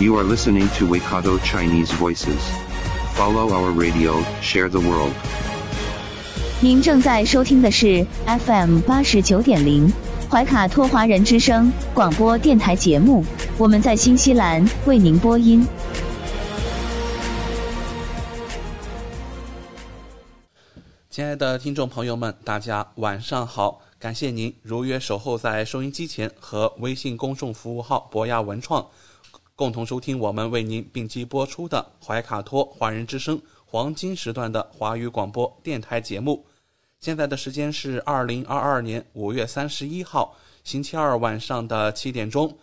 You are listening to Waikato Chinese Voices. Follow our radio, share the world. 您正在收听的是 FM 八十九点零怀卡托华人之声广播电台节目，我们在新西兰为您播音。亲爱的听众朋友们，大家晚上好！感谢您如约守候在收音机前和微信公众服务号博雅文创共同收听我们为您并机播出的怀卡托华人之声黄金时段的华语广播电台节目。现在的时间是二零二二年五月三十一号星期二晚上的七点钟。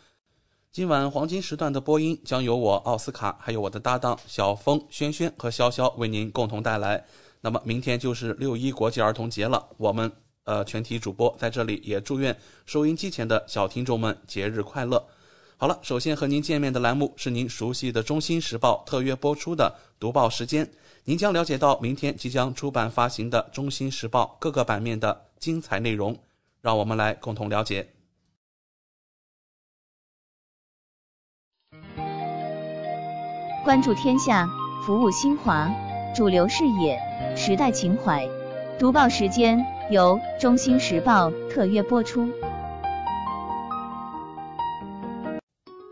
今晚黄金时段的播音将由我奥斯卡，还有我的搭档小峰、轩轩和潇潇为您共同带来。那么明天就是六一国际儿童节了，我们呃全体主播在这里也祝愿收音机前的小听众们节日快乐。好了，首先和您见面的栏目是您熟悉的《中新时报》特约播出的读报时间，您将了解到明天即将出版发行的《中新时报》各个版面的精彩内容，让我们来共同了解。关注天下，服务新华，主流视野，时代情怀。读报时间由中新时报特约播出。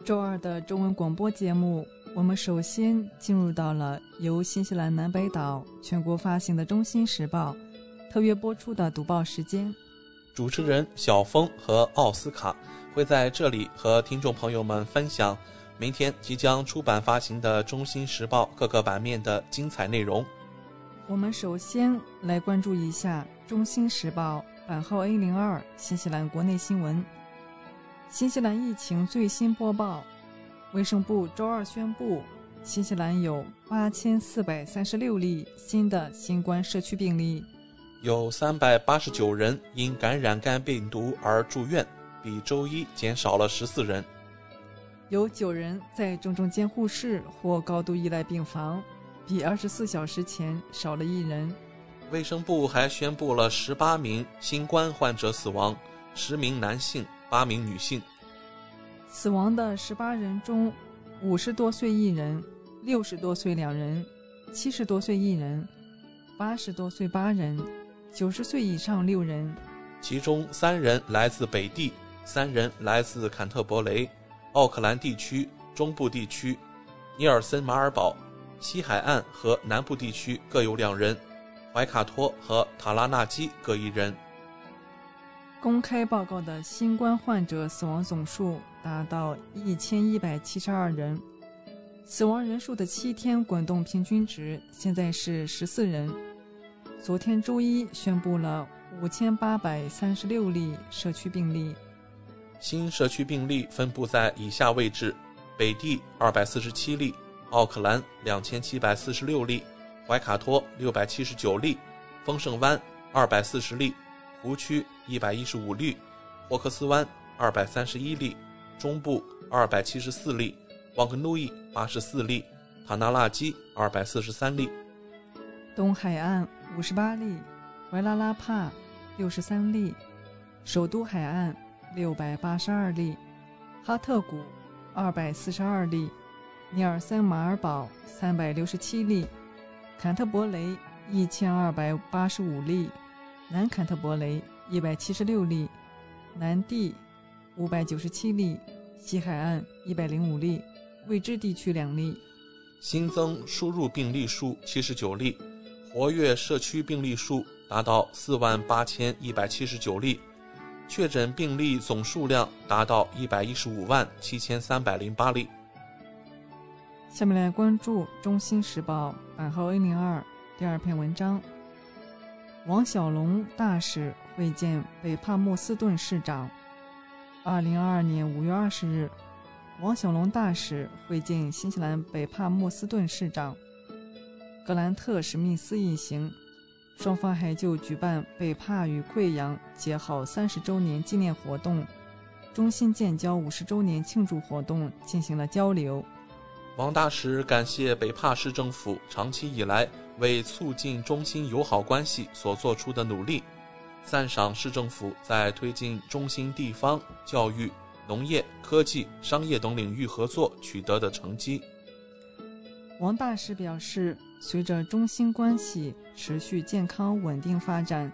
周二的中文广播节目，我们首先进入到了由新西兰南北岛全国发行的《中新时报》特约播出的读报时间。主持人小峰和奥斯卡会在这里和听众朋友们分享明天即将出版发行的《中新时报》各个版面的精彩内容。我们首先来关注一下《中新时报》版号 A 零二新西兰国内新闻。新西兰疫情最新播报：卫生部周二宣布，新西兰有八千四百三十六例新的新冠社区病例，有三百八十九人因感染肝病毒而住院，比周一减少了十四人。有九人在重症监护室或高度依赖病房，比二十四小时前少了一人。卫生部还宣布了十八名新冠患者死亡，十名男性。八名女性死亡的十八人中，五十多岁一人，六十多岁两人，七十多岁一人，八十多岁八人，九十岁以上六人。其中三人来自北地，三人来自坎特伯雷、奥克兰地区、中部地区、尼尔森马尔堡、西海岸和南部地区各有两人，怀卡托和塔拉纳基各一人。公开报告的新冠患者死亡总数达到一千一百七十二人，死亡人数的七天滚动平均值现在是十四人。昨天周一宣布了五千八百三十六例社区病例，新社区病例分布在以下位置：北地二百四十七例，奥克兰两千七百四十六例，怀卡托六百七十九例，丰盛湾二百四十例。湖区一百一十五例，霍克斯湾二百三十一例，中部二百七十四例，旺格努伊八十四例，塔纳拉基二百四十三例，东海岸五十八例，怀拉拉帕六十三例，首都海岸六百八十二例，哈特谷二百四十二例，尼尔森马尔堡三百六十七例，坎特伯雷一千二百八十五例。南坎特伯雷一百七十六例，南地五百九十七例，西海岸一百零五例，未知地区两例。新增输入病例数七十九例，活跃社区病例数达到四万八千一百七十九例，确诊病例总数量达到一百一十五万七千三百零八例。下面来关注《中新时报》版号 A 零二第二篇文章。王小龙大使会见北帕默斯顿市长。二零二二年五月二十日，王小龙大使会见新西兰北帕默斯顿市长格兰特·史密斯一行，双方还就举办北帕与贵阳结好三十周年纪念活动、中新建交五十周年庆祝活动进行了交流。王大使感谢北帕市政府长期以来为促进中新友好关系所做出的努力，赞赏市政府在推进中新地方教育。农业、科技、商业等领域合作取得的成绩。王大使表示，随着中新关系持续健康稳定发展，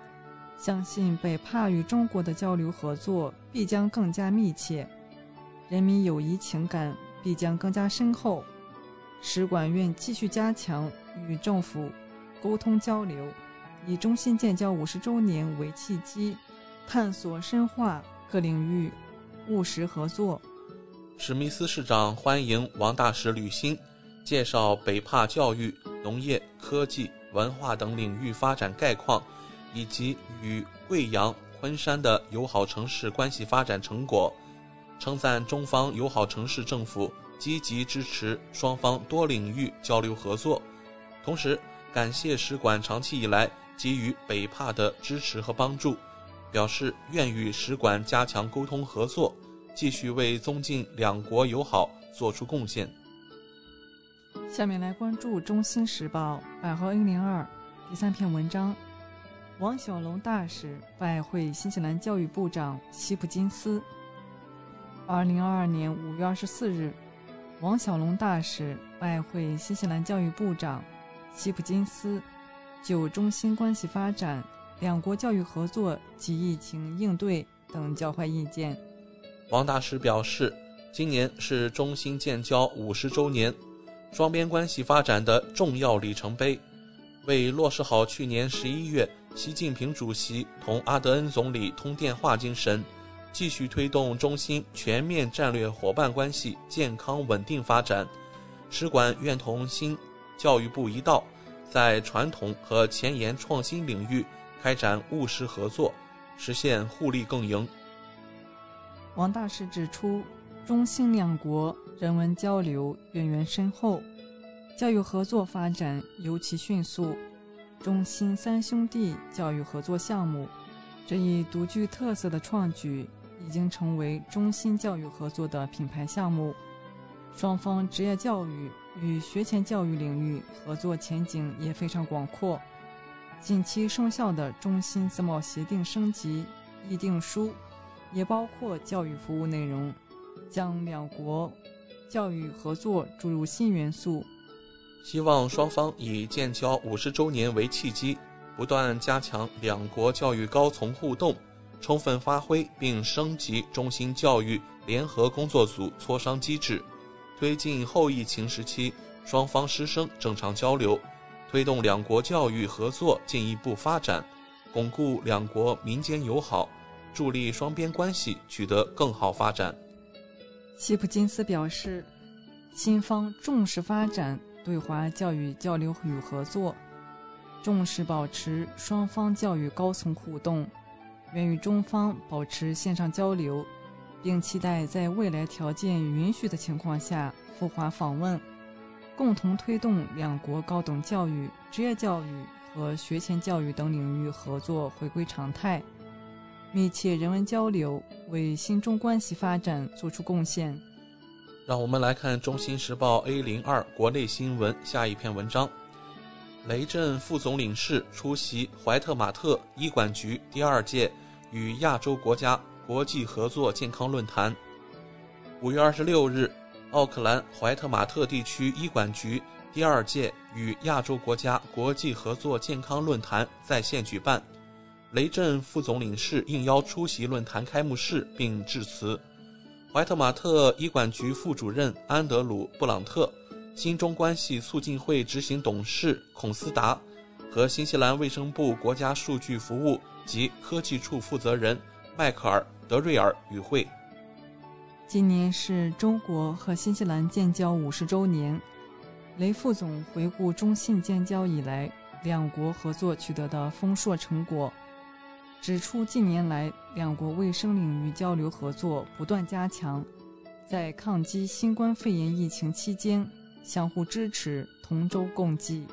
相信北帕与中国的交流合作必将更加密切，人民友谊情感必将更加深厚。使馆愿继续加强与政府沟通交流，以中新建交五十周年为契机，探索深化各领域。务实合作。史密斯市长欢迎王大使履新，介绍北帕教育、农业、科技、文化等领域发展概况，以及与贵阳、昆山的友好城市关系发展成果，称赞中方友好城市政府积极支持双方多领域交流合作，同时感谢使馆长期以来给予北帕的支持和帮助。表示愿与使馆加强沟通合作，继续为增进两国友好做出贡献。下面来关注《中新时报》百号 N 零二第三篇文章：王小龙大使拜会新西兰教育部长希普金斯。二零二二年五月二十四日，王小龙大使拜会新西兰教育部长希普金斯，就中新关系发展。两国教育合作及疫情应对等交换意见。王大使表示，今年是中新建交五十周年，双边关系发展的重要里程碑。为落实好去年十一月习近平主席同阿德恩总理通电话精神，继续推动中新全面战略伙伴关系健康稳定发展，使馆愿同新教育部一道，在传统和前沿创新领域。开展务实合作，实现互利共赢。王大使指出，中新两国人文交流渊源深厚，教育合作发展尤其迅速。中新三兄弟教育合作项目这一独具特色的创举，已经成为中新教育合作的品牌项目。双方职业教育与学前教育领域合作前景也非常广阔。近期生效的中新自贸协定升级议定书，也包括教育服务内容，将两国教育合作注入新元素。希望双方以建交五十周年为契机，不断加强两国教育高层互动，充分发挥并升级中新教育联合工作组磋商机制，推进后疫情时期双方师生正常交流。推动两国教育合作进一步发展，巩固两国民间友好，助力双边关系取得更好发展。希普金斯表示，新方重视发展对华教育交流与合作，重视保持双方教育高层互动，愿与中方保持线上交流，并期待在未来条件允许的情况下赴华访问。共同推动两国高等教育、职业教育和学前教育等领域合作回归常态，密切人文交流，为新中关系发展作出贡献。让我们来看《中新时报》A 零二国内新闻下一篇文章：雷震副总领事出席怀特马特医管局第二届与亚洲国家国际合作健康论坛。五月二十六日。奥克兰怀特玛特地区医管局第二届与亚洲国家国际合作健康论坛在线举办，雷震副总领事应邀出席论坛开幕式并致辞。怀特马特医管局副主任安德鲁·布朗特、新中关系促进会执行董事孔斯达和新西兰卫生部国家数据服务及科技处负责人迈克尔·德瑞尔与会。今年是中国和新西兰建交五十周年，雷副总回顾中信建交以来两国合作取得的丰硕成果，指出近年来两国卫生领域交流合作不断加强，在抗击新冠肺炎疫情期间相互支持，同舟共济。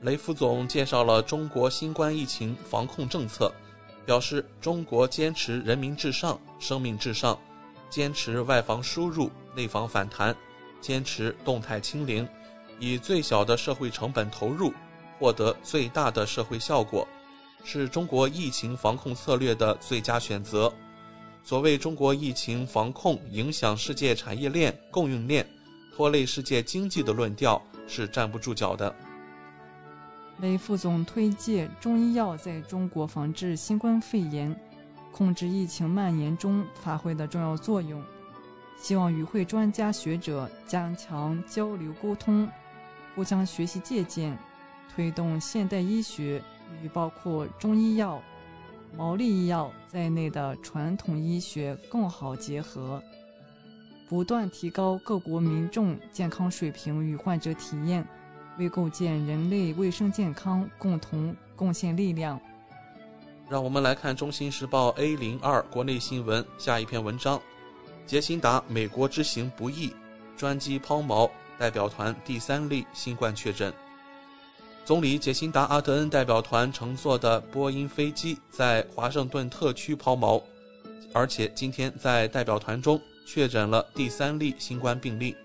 雷副总介绍了中国新冠疫情防控政策，表示中国坚持人民至上、生命至上，坚持外防输入、内防反弹，坚持动态清零，以最小的社会成本投入，获得最大的社会效果，是中国疫情防控策略的最佳选择。所谓中国疫情防控影响世界产业链、供应链，拖累世界经济的论调是站不住脚的。雷副总推介中医药在中国防治新冠肺炎、控制疫情蔓延中发挥的重要作用，希望与会专家学者加强交流沟通，互相学习借鉴，推动现代医学与包括中医药。毛利医药在内的传统医学更好结合，不断提高各国民众健康水平与患者体验，为构建人类卫生健康共同贡献力量。让我们来看《中新时报》A 零二国内新闻下一篇文章：杰辛达美国之行不易，专机抛锚，代表团第三例新冠确诊。总理杰辛达·阿德恩代表团乘坐的波音飞机在华盛顿特区抛锚，而且今天在代表团中确诊了第三例新冠病例。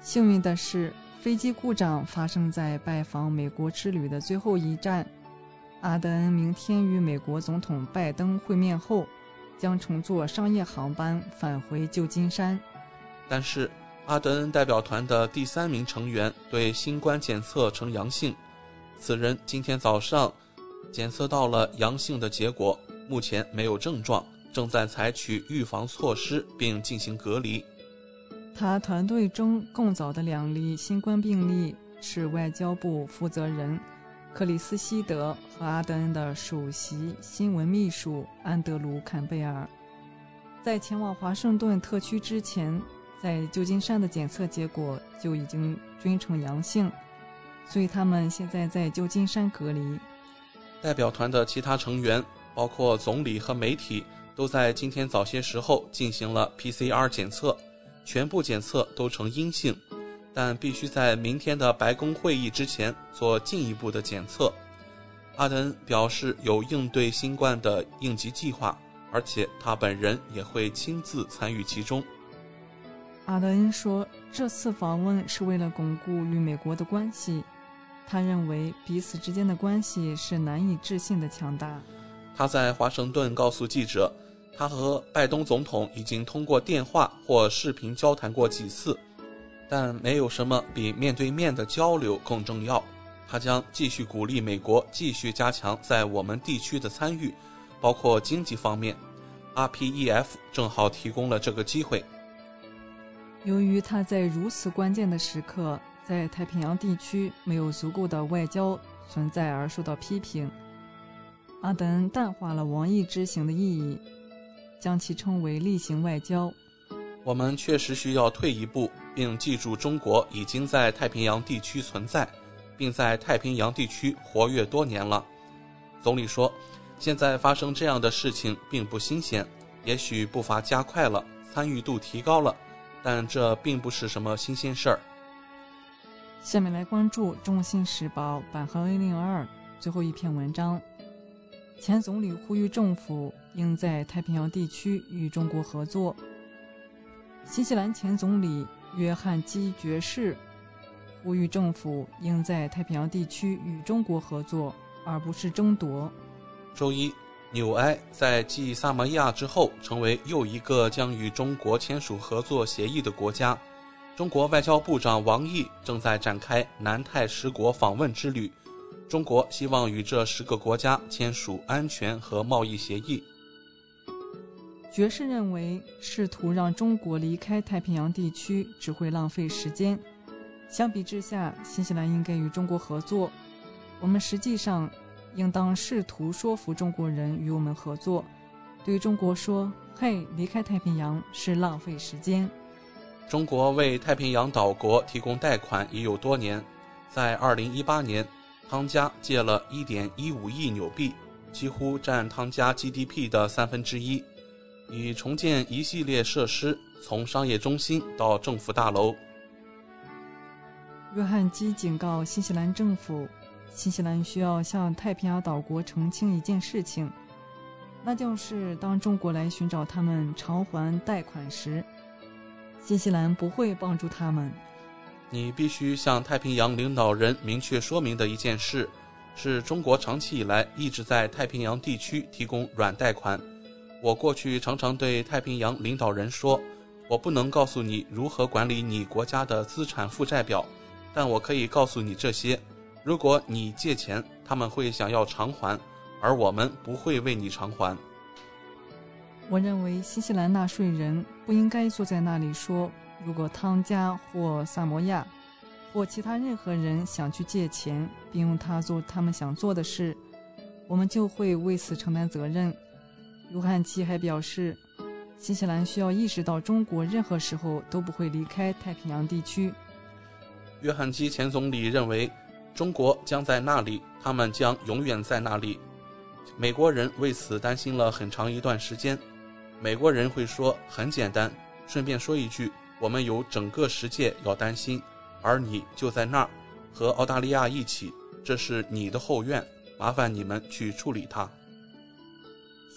幸运的是，飞机故障发生在拜访美国之旅的最后一站。阿德恩明天与美国总统拜登会面后，将乘坐商业航班返回旧金山。但是。阿德恩代表团的第三名成员对新冠检测呈阳性，此人今天早上检测到了阳性的结果，目前没有症状，正在采取预防措施并进行隔离。他团队中更早的两例新冠病例是外交部负责人克里斯希德和阿德恩的首席新闻秘书安德鲁坎贝尔，在前往华盛顿特区之前。在旧金山的检测结果就已经均呈阳性，所以他们现在在旧金山隔离。代表团的其他成员，包括总理和媒体，都在今天早些时候进行了 PCR 检测，全部检测都呈阴性，但必须在明天的白宫会议之前做进一步的检测。阿德恩表示有应对新冠的应急计划，而且他本人也会亲自参与其中。阿德恩说：“这次访问是为了巩固与美国的关系。他认为彼此之间的关系是难以置信的强大。”他在华盛顿告诉记者：“他和拜登总统已经通过电话或视频交谈过几次，但没有什么比面对面的交流更重要。他将继续鼓励美国继续加强在我们地区的参与，包括经济方面。RPEF 正好提供了这个机会。”由于他在如此关键的时刻在太平洋地区没有足够的外交存在而受到批评，阿登淡化了王毅之行的意义，将其称为例行外交。我们确实需要退一步，并记住中国已经在太平洋地区存在，并在太平洋地区活跃多年了。总理说，现在发生这样的事情并不新鲜，也许步伐加快了，参与度提高了。但这并不是什么新鲜事儿。下面来关注《中信时报》版号 A 零二最后一篇文章。前总理呼吁政府应在太平洋地区与中国合作。新西兰前总理约翰基爵士呼吁政府应在太平洋地区与中国合作，而不是争夺。周一。纽埃在继萨摩亚之后，成为又一个将与中国签署合作协议的国家。中国外交部长王毅正在展开南太十国访问之旅。中国希望与这十个国家签署安全和贸易协议。爵士认为，试图让中国离开太平洋地区只会浪费时间。相比之下，新西兰应该与中国合作。我们实际上。应当试图说服中国人与我们合作，对中国说：“嘿，离开太平洋是浪费时间。”中国为太平洋岛国提供贷款已有多年，在2018年，汤加借了1.15亿纽币，几乎占汤加 GDP 的三分之一。以重建一系列设施，从商业中心到政府大楼。约翰基警告新西兰政府，新西兰需要向太平洋岛国澄清一件事情，那就是当中国来寻找他们偿还贷款时，新西兰不会帮助他们。你必须向太平洋领导人明确说明的一件事，是中国长期以来一直在太平洋地区提供软贷款。我过去常常对太平洋领导人说，我不能告诉你如何管理你国家的资产负债表。但我可以告诉你这些：如果你借钱，他们会想要偿还，而我们不会为你偿还。我认为新西兰纳税人不应该坐在那里说：如果汤加或萨摩亚或其他任何人想去借钱，并用它做他们想做的事，我们就会为此承担责任。约翰奇还表示，新西兰需要意识到，中国任何时候都不会离开太平洋地区。约翰基前总理认为，中国将在那里，他们将永远在那里。美国人为此担心了很长一段时间。美国人会说：“很简单。”顺便说一句，我们有整个世界要担心，而你就在那儿，和澳大利亚一起，这是你的后院，麻烦你们去处理它。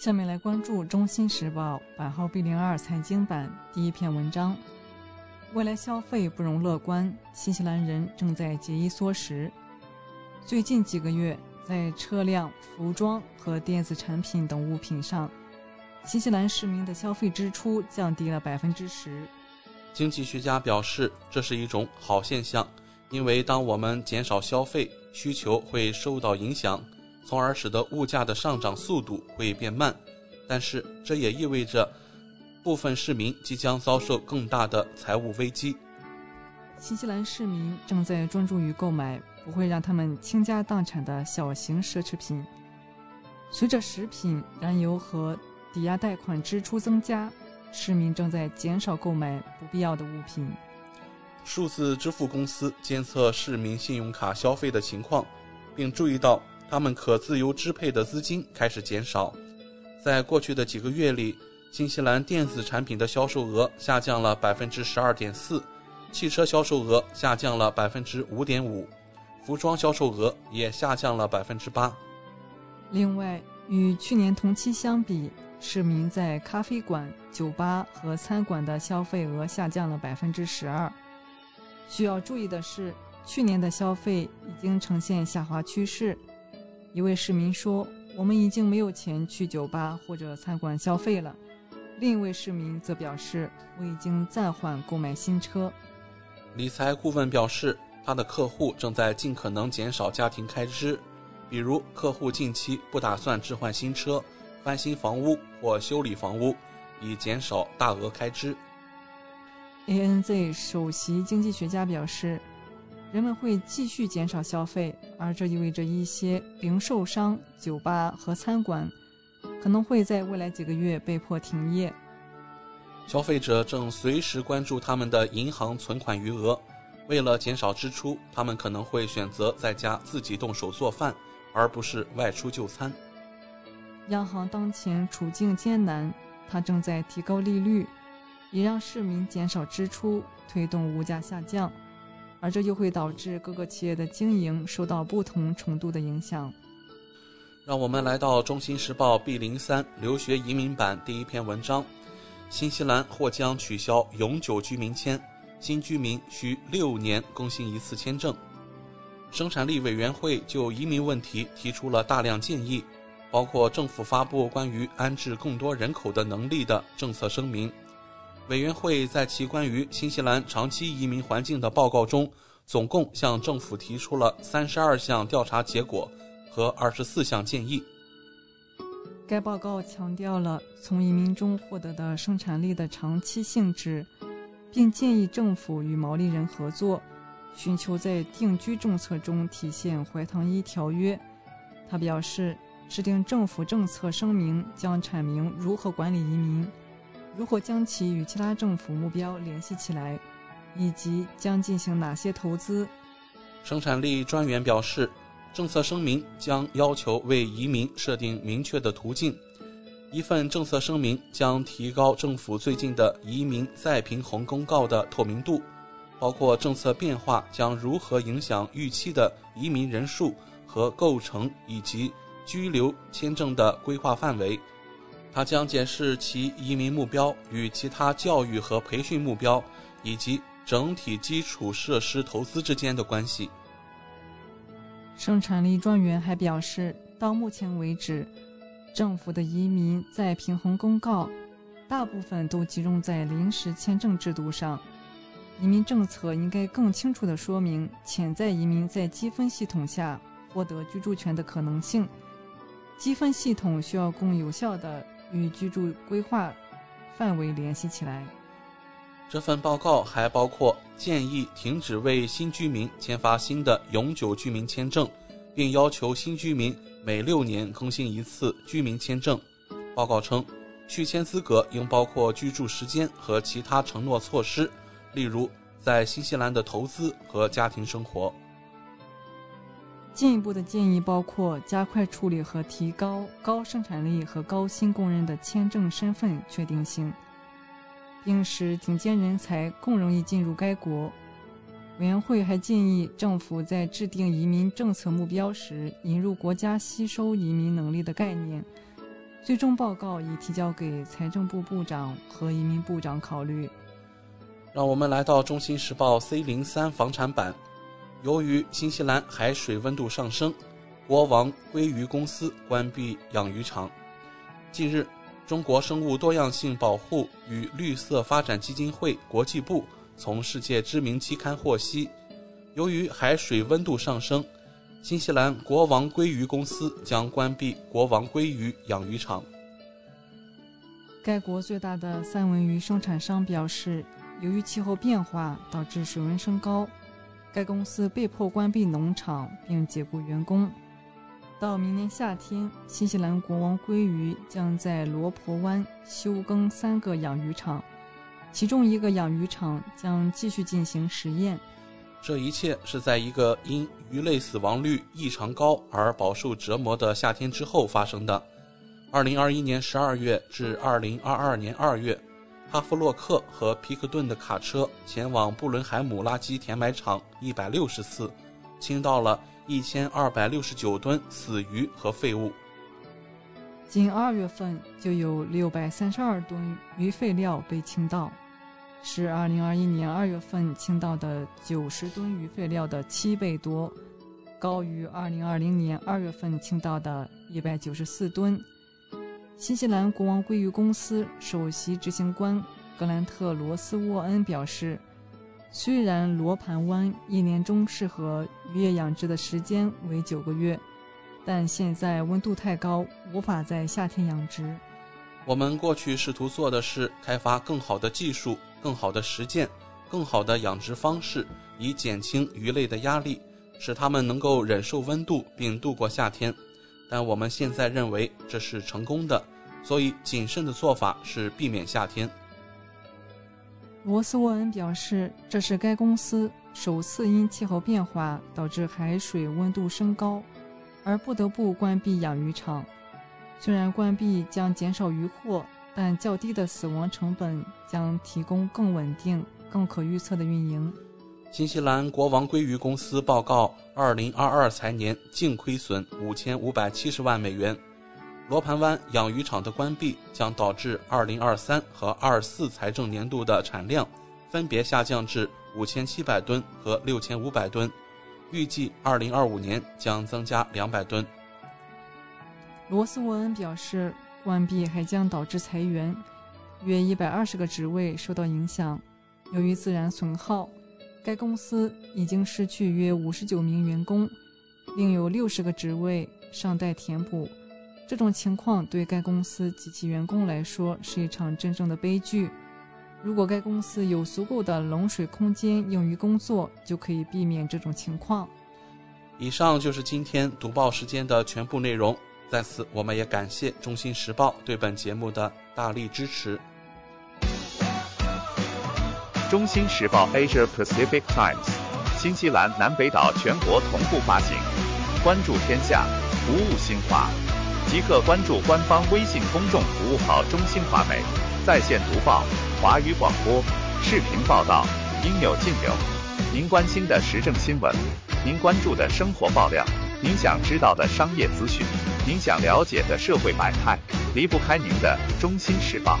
下面来关注《中新时报》版号 B 零二财经版第一篇文章。未来消费不容乐观，新西兰人正在节衣缩食。最近几个月，在车辆、服装和电子产品等物品上，新西兰市民的消费支出降低了百分之十。经济学家表示，这是一种好现象，因为当我们减少消费，需求会受到影响，从而使得物价的上涨速度会变慢。但是，这也意味着。部分市民即将遭受更大的财务危机。新西兰市民正在专注于购买不会让他们倾家荡产的小型奢侈品。随着食品、燃油和抵押贷款支出增加，市民正在减少购买不必要的物品。数字支付公司监测市民信用卡消费的情况，并注意到他们可自由支配的资金开始减少。在过去的几个月里。新西兰电子产品的销售额下降了百分之十二点四，汽车销售额下降了百分之五点五，服装销售额也下降了百分之八。另外，与去年同期相比，市民在咖啡馆、酒吧和餐馆的消费额下降了百分之十二。需要注意的是，去年的消费已经呈现下滑趋势。一位市民说：“我们已经没有钱去酒吧或者餐馆消费了。”另一位市民则表示：“我已经暂缓购买新车。”理财顾问表示，他的客户正在尽可能减少家庭开支，比如客户近期不打算置换新车、翻新房屋或修理房屋，以减少大额开支。ANZ 首席经济学家表示，人们会继续减少消费，而这意味着一些零售商、酒吧和餐馆。可能会在未来几个月被迫停业。消费者正随时关注他们的银行存款余额，为了减少支出，他们可能会选择在家自己动手做饭，而不是外出就餐。央行当前处境艰难，它正在提高利率，以让市民减少支出，推动物价下降，而这又会导致各个企业的经营受到不同程度的影响。让我们来到《中新时报》B 零三留学移民版第一篇文章：新西兰或将取消永久居民签，新居民需六年更新一次签证。生产力委员会就移民问题提出了大量建议，包括政府发布关于安置更多人口的能力的政策声明。委员会在其关于新西兰长期移民环境的报告中，总共向政府提出了三十二项调查结果。和二十四项建议。该报告强调了从移民中获得的生产力的长期性质，并建议政府与毛利人合作，寻求在定居政策中体现怀唐伊条约。他表示，制定政府政策声明将阐明如何管理移民，如何将其与其他政府目标联系起来，以及将进行哪些投资。生产力专员表示。政策声明将要求为移民设定明确的途径，一份政策声明将提高政府最近的移民再平衡公告的透明度，包括政策变化将如何影响预期的移民人数和构成，以及居留签证的规划范围。它将检视其移民目标与其他教育和培训目标以及整体基础设施投资之间的关系。生产力专员还表示，到目前为止。政府的移民再平衡公告，大部分都集中在临时签证制度上。移民政策应该更清楚地说明潜在移民在积分系统下获得居住权的可能性。积分系统需要更有效地与居住规划范围联系起来。这份报告还包括建议停止为新居民签发新的永久居民签证，并要求新居民。每六年更新一次居民签证。报告称，续签资格应包括居住时间和其他承诺措施，例如在新西兰的投资和家庭生活。进一步的建议包括加快处理和提高高生产力和高薪工人的签证身份确定性，并使顶尖人才更容易进入该国。委员会还建议政府在制定移民政策目标时，引入国家吸收移民能力的概念。最终报告已提交给财政部部长和移民部长考虑。让我们来到《中新时报》C 零三房产版。由于新西兰海水温度上升，国王鲑鱼公司关闭养鱼场。近日，中国生物多样性保护与绿色发展基金会国际部。从世界知名期刊获悉，由于海水温度上升，新西兰国王鲑鱼公司将关闭国王鲑鱼养鱼场。该国最大的三文鱼生产商表示，由于气候变化导致水温升高，该公司被迫关闭农场并解雇员工。到明年夏天，新西兰国王鲑鱼将在罗婆湾休耕三个养鱼场。其中一个养鱼场将继续进行实验。这一切是在一个因鱼类死亡率异常高而饱受折磨的夏天之后发生的。二零二一年十二月至二零二二年二月，哈弗洛克和皮克顿的卡车前往布伦海姆垃圾填埋场一百六十次，倾倒了一千二百六十九吨死鱼和废物。仅二月份就有六百三十二吨鱼废料被倾倒，是二零二一年二月份倾倒的九十吨鱼废料的七倍多，高于二零二零年二月份倾倒的一百九十四吨。新西兰国王鲑鱼公司首席执行官格兰特·罗斯沃恩表示，虽然罗盘湾一年中适合渔业养殖的时间为九个月。但现在温度太高，无法在夏天养殖。我们过去试图做的是开发更好的技术、更好的实践、更好的养殖方式，以减轻鱼类的压力，使它们能够忍受温度并度过夏天。但我们现在认为这是成功的，所以谨慎的做法是避免夏天。罗斯沃恩表示，这是该公司首次因气候变化导致海水温度升高。而不得不关闭养鱼场。虽然关闭将减少渔获，但较低的死亡成本将提供更稳定、更可预测的运营。新西兰国王鲑鱼公司报告，二零二二财年净亏损五千五百七十万美元。罗盘湾养鱼场的关闭将导致二零二三和二四财政年度的产量分别下降至五千七百吨和六千五百吨。预计二零二五年将增加两百吨。罗斯沃恩表示，关闭还将导致裁员，约一百二十个职位受到影响。由于自然损耗，该公司已经失去约五十九名员工，另有六十个职位尚待填补。这种情况对该公司及其员工来说是一场真正的悲剧。如果该公司有足够的冷水空间用于工作，就可以避免这种情况。以上就是今天读报时间的全部内容。在此，我们也感谢《中新时报》对本节目的大力支持。《中新时报 Asia Pacific Times》，新西兰南北岛全国同步发行，关注天下，服务新华。即刻关注官方微信公众服务号“中新华媒”，在线读报、华语广播、视频报道，应有尽有。您关心的时政新闻，您关注的生活爆料，您想知道的商业资讯，您想了解的社会百态，离不开您的《中新时报》。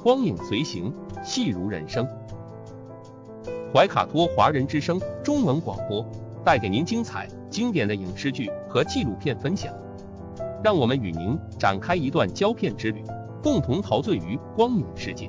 光影随行，戏如人生。怀卡托华人之声中文广播带给您精彩经典的影视剧和纪录片分享，让我们与您展开一段胶片之旅，共同陶醉于光影世界。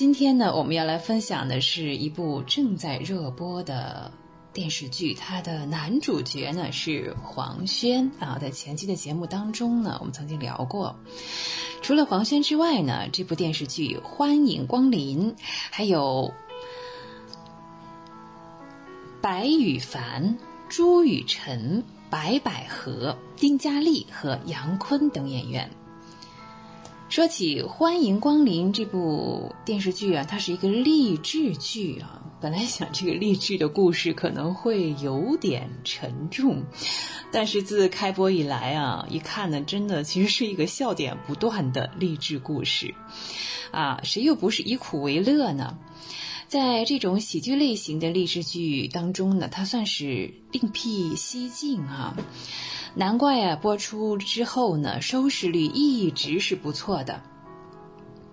今天呢，我们要来分享的是一部正在热播的电视剧，它的男主角呢是黄轩啊。在前期的节目当中呢，我们曾经聊过，除了黄轩之外呢，这部电视剧《欢迎光临》还有白羽凡、朱雨辰、白百合、丁嘉丽和杨坤等演员。说起《欢迎光临》这部电视剧啊，它是一个励志剧啊。本来想这个励志的故事可能会有点沉重，但是自开播以来啊，一看呢，真的其实是一个笑点不断的励志故事啊。谁又不是以苦为乐呢？在这种喜剧类型的励志剧当中呢，它算是另辟蹊径啊。难怪啊，播出之后呢，收视率一直是不错的。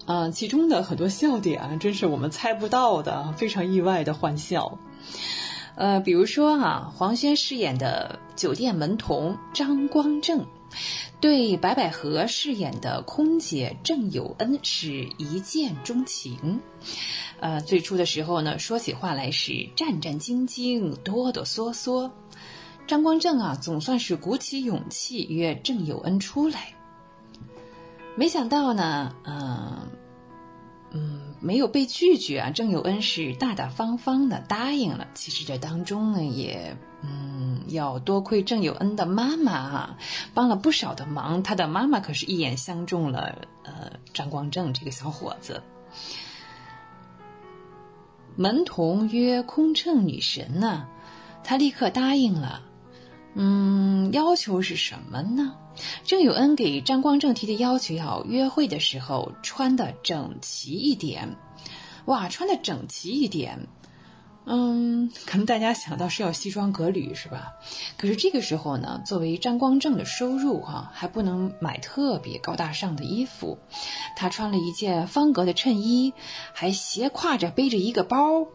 嗯，其中的很多笑点啊，真是我们猜不到的，非常意外的欢笑。呃，比如说哈，黄轩饰演的酒店门童张光正，对白百合饰演的空姐郑有恩是一见钟情。呃，最初的时候呢，说起话来是战战兢兢、哆哆嗦嗦。张光正啊，总算是鼓起勇气约郑有恩出来。没想到呢，嗯嗯，没有被拒绝啊。郑有恩是大大方方的答应了。其实这当中呢，也嗯，要多亏郑有恩的妈妈哈，帮了不少的忙。他的妈妈可是一眼相中了呃张光正这个小伙子。门童约空乘女神呢，他立刻答应了。嗯，要求是什么呢？郑有恩给张光正提的要求要约会的时候穿的整齐一点。哇，穿的整齐一点。嗯，可能大家想到是要西装革履是吧？可是这个时候呢，作为张光正的收入哈，还不能买特别高大上的衣服。他穿了一件方格的衬衣，还斜挎着背着一个包，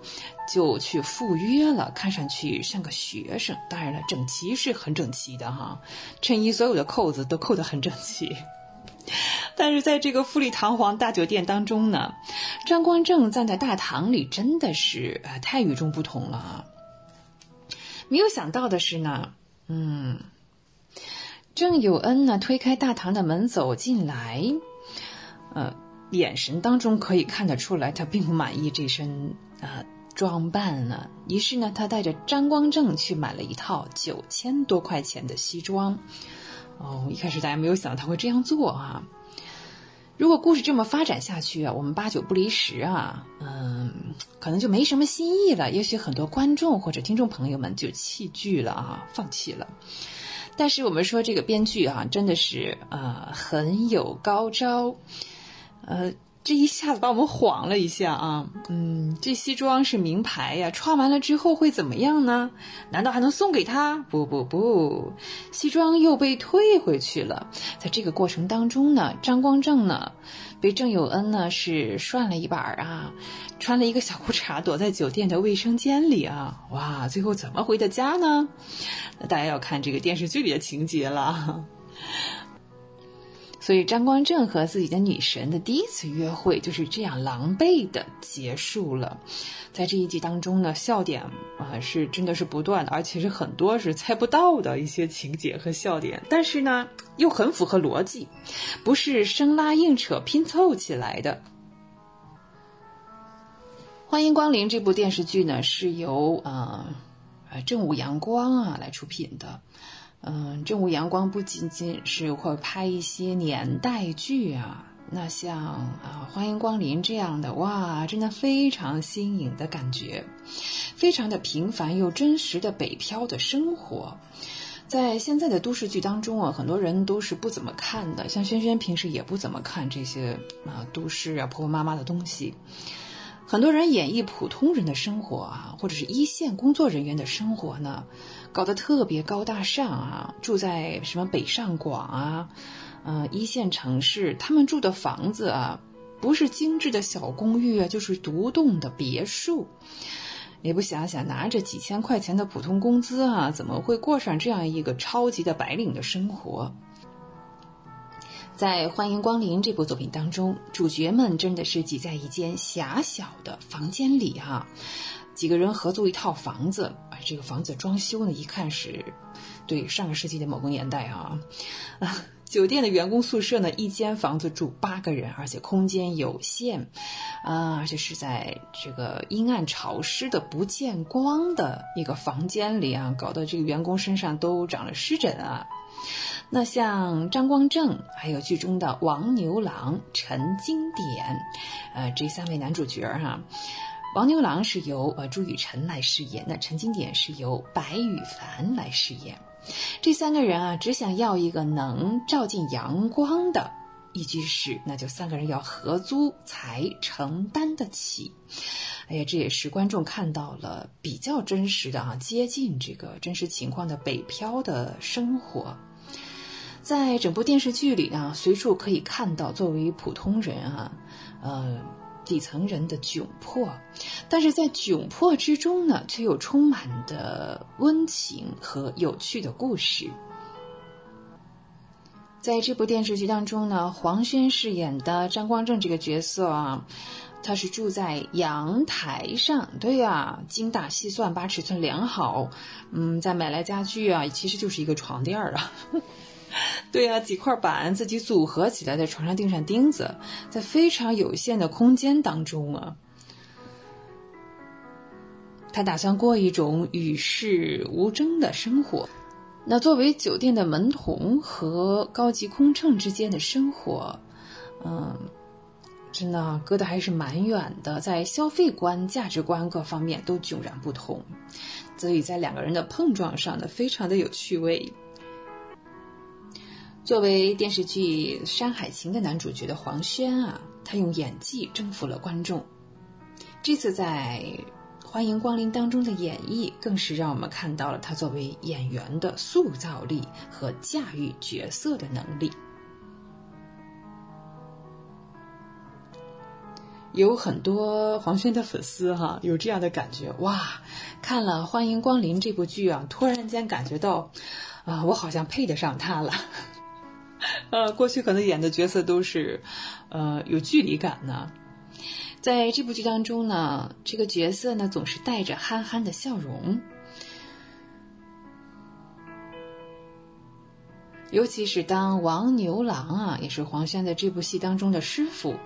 就去赴约了。看上去像个学生。当然了，整齐是很整齐的哈，衬衣所有的扣子都扣得很整齐。但是在这个富丽堂皇大酒店当中呢，张光正站在大堂里真的是呃太与众不同了啊！没有想到的是呢，嗯，郑有恩呢推开大堂的门走进来，呃，眼神当中可以看得出来他并不满意这身呃装扮呢。于是呢，他带着张光正去买了一套九千多块钱的西装。哦，一开始大家没有想到他会这样做啊！如果故事这么发展下去啊，我们八九不离十啊，嗯，可能就没什么新意了。也许很多观众或者听众朋友们就弃剧了啊，放弃了。但是我们说这个编剧啊，真的是呃很有高招，呃，这一下子把我们晃了一下啊！嗯，这西装是名牌呀，穿完了之后会怎么样呢？难道还能送给他？不不不，西装又被退回去了。在这个过程当中呢，张光正呢，被郑有恩呢是涮了一把啊，穿了一个小裤衩，躲在酒店的卫生间里啊！哇，最后怎么回的家呢？那大家要看这个电视剧里的情节了。所以张光正和自己的女神的第一次约会就是这样狼狈的结束了。在这一集当中呢，笑点啊是真的是不断的，而且是很多是猜不到的一些情节和笑点，但是呢又很符合逻辑，不是生拉硬扯拼凑起来的。欢迎光临这部电视剧呢，是由呃呃正午阳光啊来出品的。嗯，正午阳光不仅仅是会拍一些年代剧啊，那像啊欢迎光临这样的，哇，真的非常新颖的感觉，非常的平凡又真实的北漂的生活，在现在的都市剧当中啊，很多人都是不怎么看的，像轩轩平时也不怎么看这些啊都市啊婆婆妈妈的东西。很多人演绎普通人的生活啊，或者是一线工作人员的生活呢，搞得特别高大上啊，住在什么北上广啊，嗯，一线城市，他们住的房子啊，不是精致的小公寓啊，就是独栋的别墅。你不想想，拿着几千块钱的普通工资啊，怎么会过上这样一个超级的白领的生活？在《欢迎光临》这部作品当中，主角们真的是挤在一间狭小的房间里哈，几个人合租一套房子，这个房子装修呢，一看是，对上个世纪的某个年代啊，啊，酒店的员工宿舍呢，一间房子住八个人，而且空间有限，啊，而且是在这个阴暗潮湿的不见光的一个房间里啊，搞得这个员工身上都长了湿疹啊。那像张光正，还有剧中的王牛郎、陈经典，呃，这三位男主角哈，王牛郎是由呃朱雨辰来饰演，那陈经典是由白羽凡来饰演。这三个人啊，只想要一个能照进阳光的一居室，那就三个人要合租才承担得起。哎呀，这也是观众看到了比较真实的啊，接近这个真实情况的北漂的生活。在整部电视剧里啊，随处可以看到作为普通人啊，呃，底层人的窘迫，但是在窘迫之中呢，却又充满的温情和有趣的故事。在这部电视剧当中呢，黄轩饰演的张光正这个角色啊，他是住在阳台上，对呀，精打细算，把尺寸量好，嗯，再买来家具啊，其实就是一个床垫儿啊。对呀，几块板自己组合起来，在床上钉上钉子，在非常有限的空间当中啊，他打算过一种与世无争的生活。那作为酒店的门童和高级空乘之间的生活，嗯，真的隔得还是蛮远的，在消费观、价值观各方面都迥然不同，所以在两个人的碰撞上呢，非常的有趣味。作为电视剧《山海情》的男主角的黄轩啊，他用演技征服了观众。这次在《欢迎光临》当中的演绎，更是让我们看到了他作为演员的塑造力和驾驭角色的能力。有很多黄轩的粉丝哈，有这样的感觉哇！看了《欢迎光临》这部剧啊，突然间感觉到，啊，我好像配得上他了。呃，过去可能演的角色都是，呃，有距离感呢。在这部剧当中呢，这个角色呢总是带着憨憨的笑容。尤其是当王牛郎啊，也是黄轩在这部戏当中的师傅，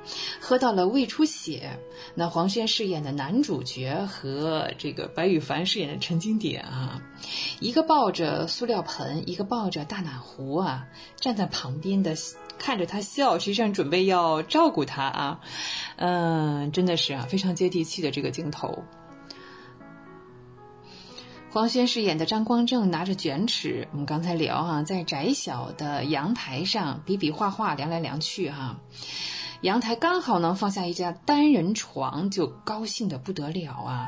喝到了胃出血，那黄轩饰演的男主角和这个白羽凡饰演的陈经典啊，一个抱着塑料盆，一个抱着大暖壶啊，站在旁边的看着他笑，实际上准备要照顾他啊，嗯，真的是啊，非常接地气的这个镜头。黄轩饰演的张光正拿着卷尺，我们刚才聊哈，在窄小的阳台上比比划划，量来量去哈。阳台刚好能放下一张单人床，就高兴的不得了啊。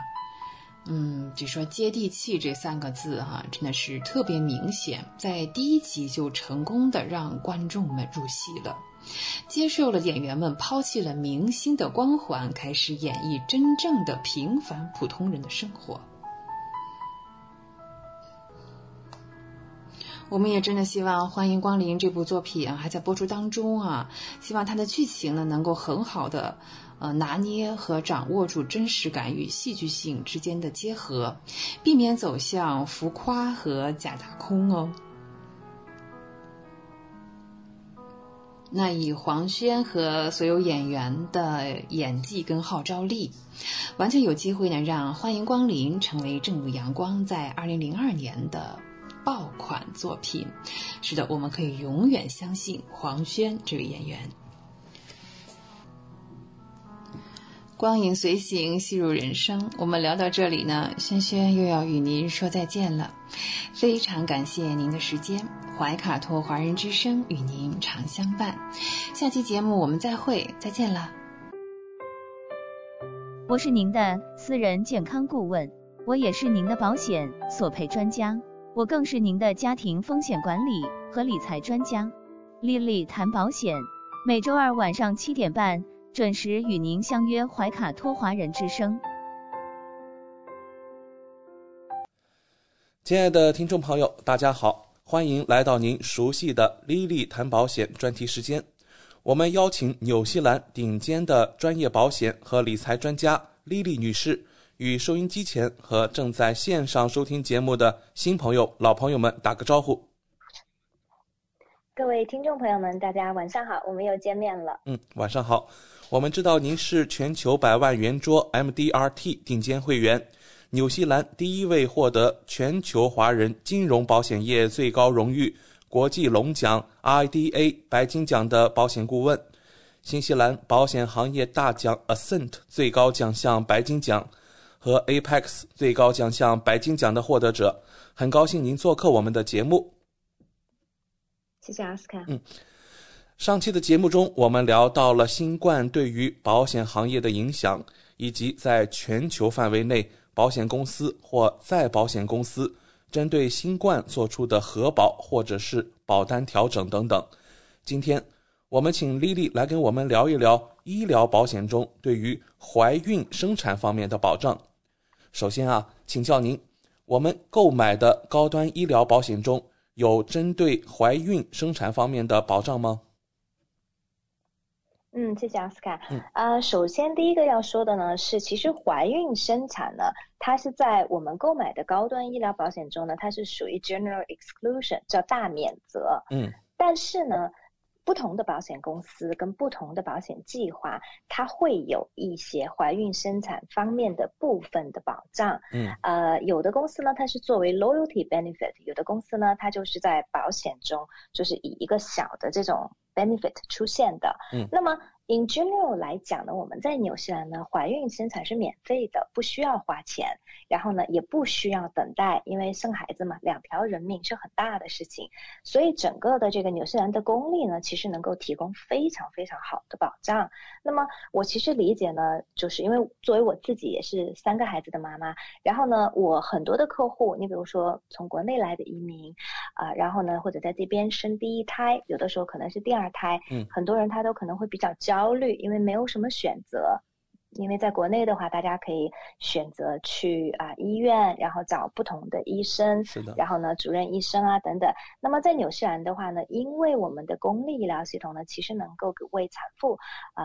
嗯，就说接地气这三个字哈、真的是特别明显，在第一集就成功的让观众们入戏了，接受了演员们抛弃了明星的光环，开始演绎真正的平凡普通人的生活。我们也真的希望《欢迎光临》这部作品啊还在播出当中啊，希望它的剧情呢能够很好的呃拿捏和掌握住真实感与戏剧性之间的结合，避免走向浮夸和假大空哦。那以黄轩和所有演员的演技跟号召力，完全有机会呢让《欢迎光临》成为正午阳光在二零零二年的爆款作品。是的，我们可以永远相信黄轩这位演员。光影随行，戏入人生。我们聊到这里呢，轩轩又要与您说再见了。非常感谢您的时间，怀卡托华人之声与您常相伴。下期节目我们再会，再见了。我是您的私人健康顾问，我也是您的保险索赔专家，我更是您的家庭风险管理和理财专家。丽丽谈保险，每周二晚上七点半准时与您相约怀卡托华人之声。亲爱的听众朋友，大家好，欢迎来到您熟悉的丽丽谈保险专题时间。我们邀请纽西兰顶尖的专业保险和理财专家丽丽女士，与收音机前和正在线上收听节目的新朋友、老朋友们打个招呼。各位听众朋友们，大家晚上好，我们又见面了。嗯，晚上好。我们知道您是全球百万圆桌 MDRT 顶尖会员，纽西兰第一位获得全球华人金融保险业最高荣誉国际龙奖 IDA 白金奖的保险顾问，新西兰保险行业大奖 Ascent 最高奖项白金奖和 Apex 最高奖项白金奖的获得者。很高兴您做客我们的节目。谢谢阿斯卡。嗯，上期的节目中，我们聊到了新冠对于保险行业的影响，以及在全球范围内，保险公司或再保险公司针对新冠做出的核保或者是保单调整等等。今天，我们请丽丽来跟我们聊一聊医疗保险中对于怀孕生产方面的保障。首先啊，请教您，我们购买的高端医疗保险中，有针对怀孕生产方面的保障吗？嗯，谢谢奥斯卡。嗯呃，首先第一个要说的呢是，其实怀孕生产呢，它是在我们购买的高端医疗保险中呢，它是属于 general exclusion，叫大免责。嗯但是呢，不同的保险公司跟不同的保险计划，它会有一些怀孕生产方面的部分的保障。嗯呃，有的公司呢，它是作为 loyalty benefit；有的公司呢，它就是在保险中就是以一个小的这种 benefit 出现的。嗯那么 in general 来讲呢，我们在纽西兰呢，怀孕生产是免费的，不需要花钱，然后呢，也不需要等待，因为生孩子嘛，两条人命是很大的事情，所以整个的这个纽西兰的公立呢，其实能够提供非常非常好的保障。那么我其实理解呢，就是因为作为我自己也是三个孩子的妈妈，然后呢，我很多的客户，你比如说从国内来的移民，啊、然后呢，或者在这边生第一胎，有的时候可能是第二胎，嗯。很多人他都可能会比较焦虑，因为没有什么选择。因为在国内的话，大家可以选择去啊、医院，然后找不同的医生，是的然后呢主任医生啊等等。那么在纽西兰的话呢，因为我们的公立医疗系统呢，其实能够给为产妇呃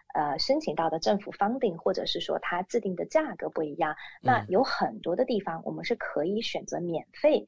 呃，申请到的政府 funding，或者是说它制定的价格不一样，那有很多的地方我们是可以选择免费。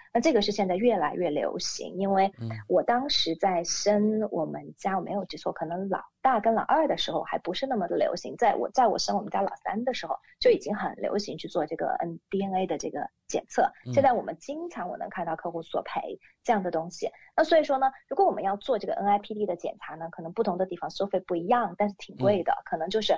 那这个是现在越来越流行，因为我当时在生我们家，我没有记错，可能老大跟老二的时候还不是那么的流行。在我在我生我们家老三的时候，就已经很流行去做这个 N DNA 的这个检测。现在我们经常我能看到客户索赔这样的东西。那所以说呢，如果我们要做这个 NIPD 的检查呢，可能不同的地方收费不一样，但是挺贵的，可能就是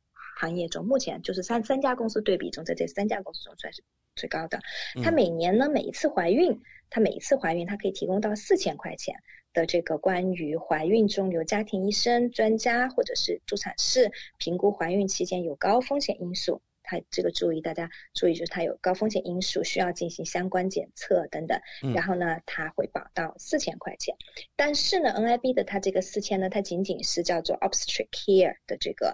行业中，目前就是三三家公司对比中，在这三家公司中算是最高的。它每年呢，每一次怀孕，它每一次怀孕，它可以提供到四千块钱的这个关于怀孕中由家庭医生、专家或者是助产士评估怀孕期间有高风险因素，它这个注意大家注意就是它有高风险因素需要进行相关检测等等。然后呢，它会保到四千块钱。但是呢，NIB 的它这个四千呢，它仅仅是叫做 obstetric care 的这个。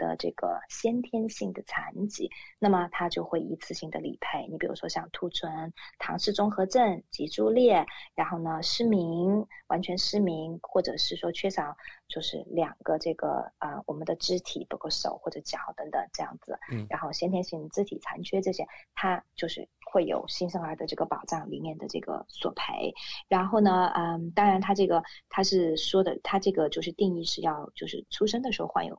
的这个先天性的残疾，那么它就会一次性的理赔。你比如说像兔唇、唐氏综合症、脊柱裂，然后呢失明、完全失明，或者是说缺少就是两个这个啊我们的肢体，包括手或者脚等等这样子，嗯，然后先天性肢体残缺这些，它。就是会有新生儿的这个保障里面的这个索赔，然后呢，嗯，当然他这个他是说的，他这个就是定义是要就是出生的时候患有。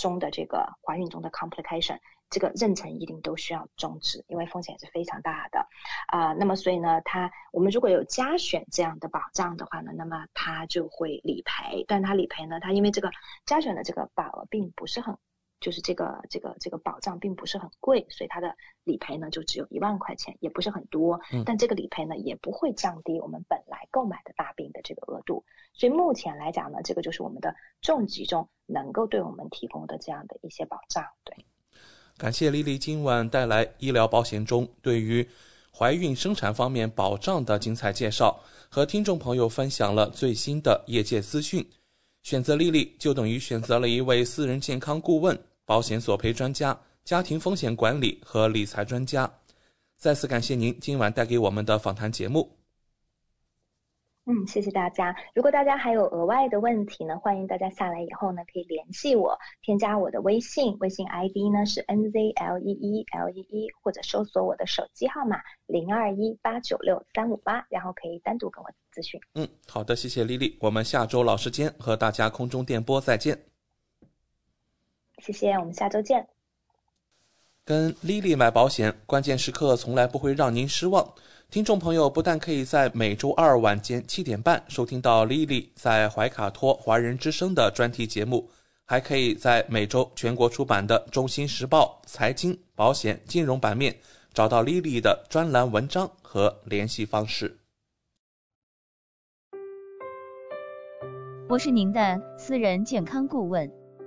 中的这个怀孕中的 complication。这个妊娠一定都需要终止，因为风险是非常大的啊。那么所以呢，它我们如果有加选这样的保障的话呢，那么它就会理赔。但它理赔呢，它因为这个加选的这个保额并不是很就是这个这个这个保障并不是很贵，所以它的理赔呢就只有一万块钱，也不是很多。嗯但这个理赔呢也不会降低我们本来购买的大病的这个额度。所以目前来讲呢，这个就是我们的重疾中能够对我们提供的这样的一些保障。对，感谢丽丽今晚带来医疗保险中对于怀孕生产方面保障的精彩介绍，和听众朋友分享了最新的业界资讯。选择丽丽就等于选择了一位私人健康顾问、保险索赔专家、家庭风险管理和理财专家。再次感谢您今晚带给我们的访谈节目。嗯，谢谢大家。如果大家还有额外的问题呢，欢迎大家下来以后呢可以联系我，添加我的微信，微信 ID 呢是 n z l e e l e e，或者搜索我的手机号码零二一八九六三五八，然后可以单独跟我咨询。嗯，好的，谢谢丽丽。我们下周老时间和大家空中电波再见。谢谢，我们下周见。跟 Lily 买保险，关键时刻从来不会让您失望。听众朋友不但可以在每周二晚间七点半收听到 Lily 在怀卡托华人之声的专题节目，还可以在每周全国出版的《中新时报》财经、保险、金融版面找到 Lily 的专栏文章和联系方式。我是您的私人健康顾问，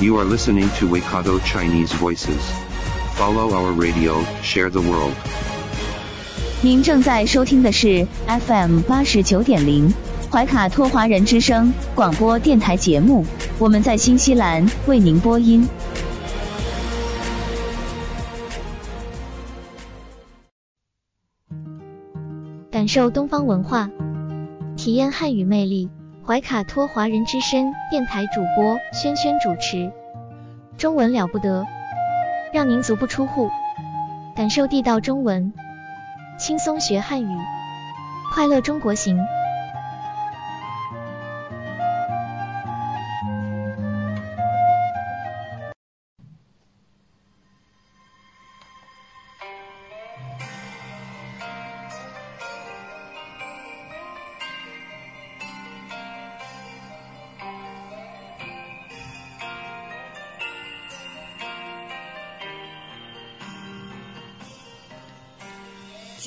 You are listening to Waikato Chinese Voices. Follow our radio, share the world. 您正在收听的是 FM 八十九点零怀卡托华人之声广播电台节目，我们在新西兰为您播音。感受东方文化，体验汉语魅力。怀卡托华人之声电台主播轩轩主持，中文了不得，让您足不出户，感受地道中文，轻松学汉语，快乐中国行。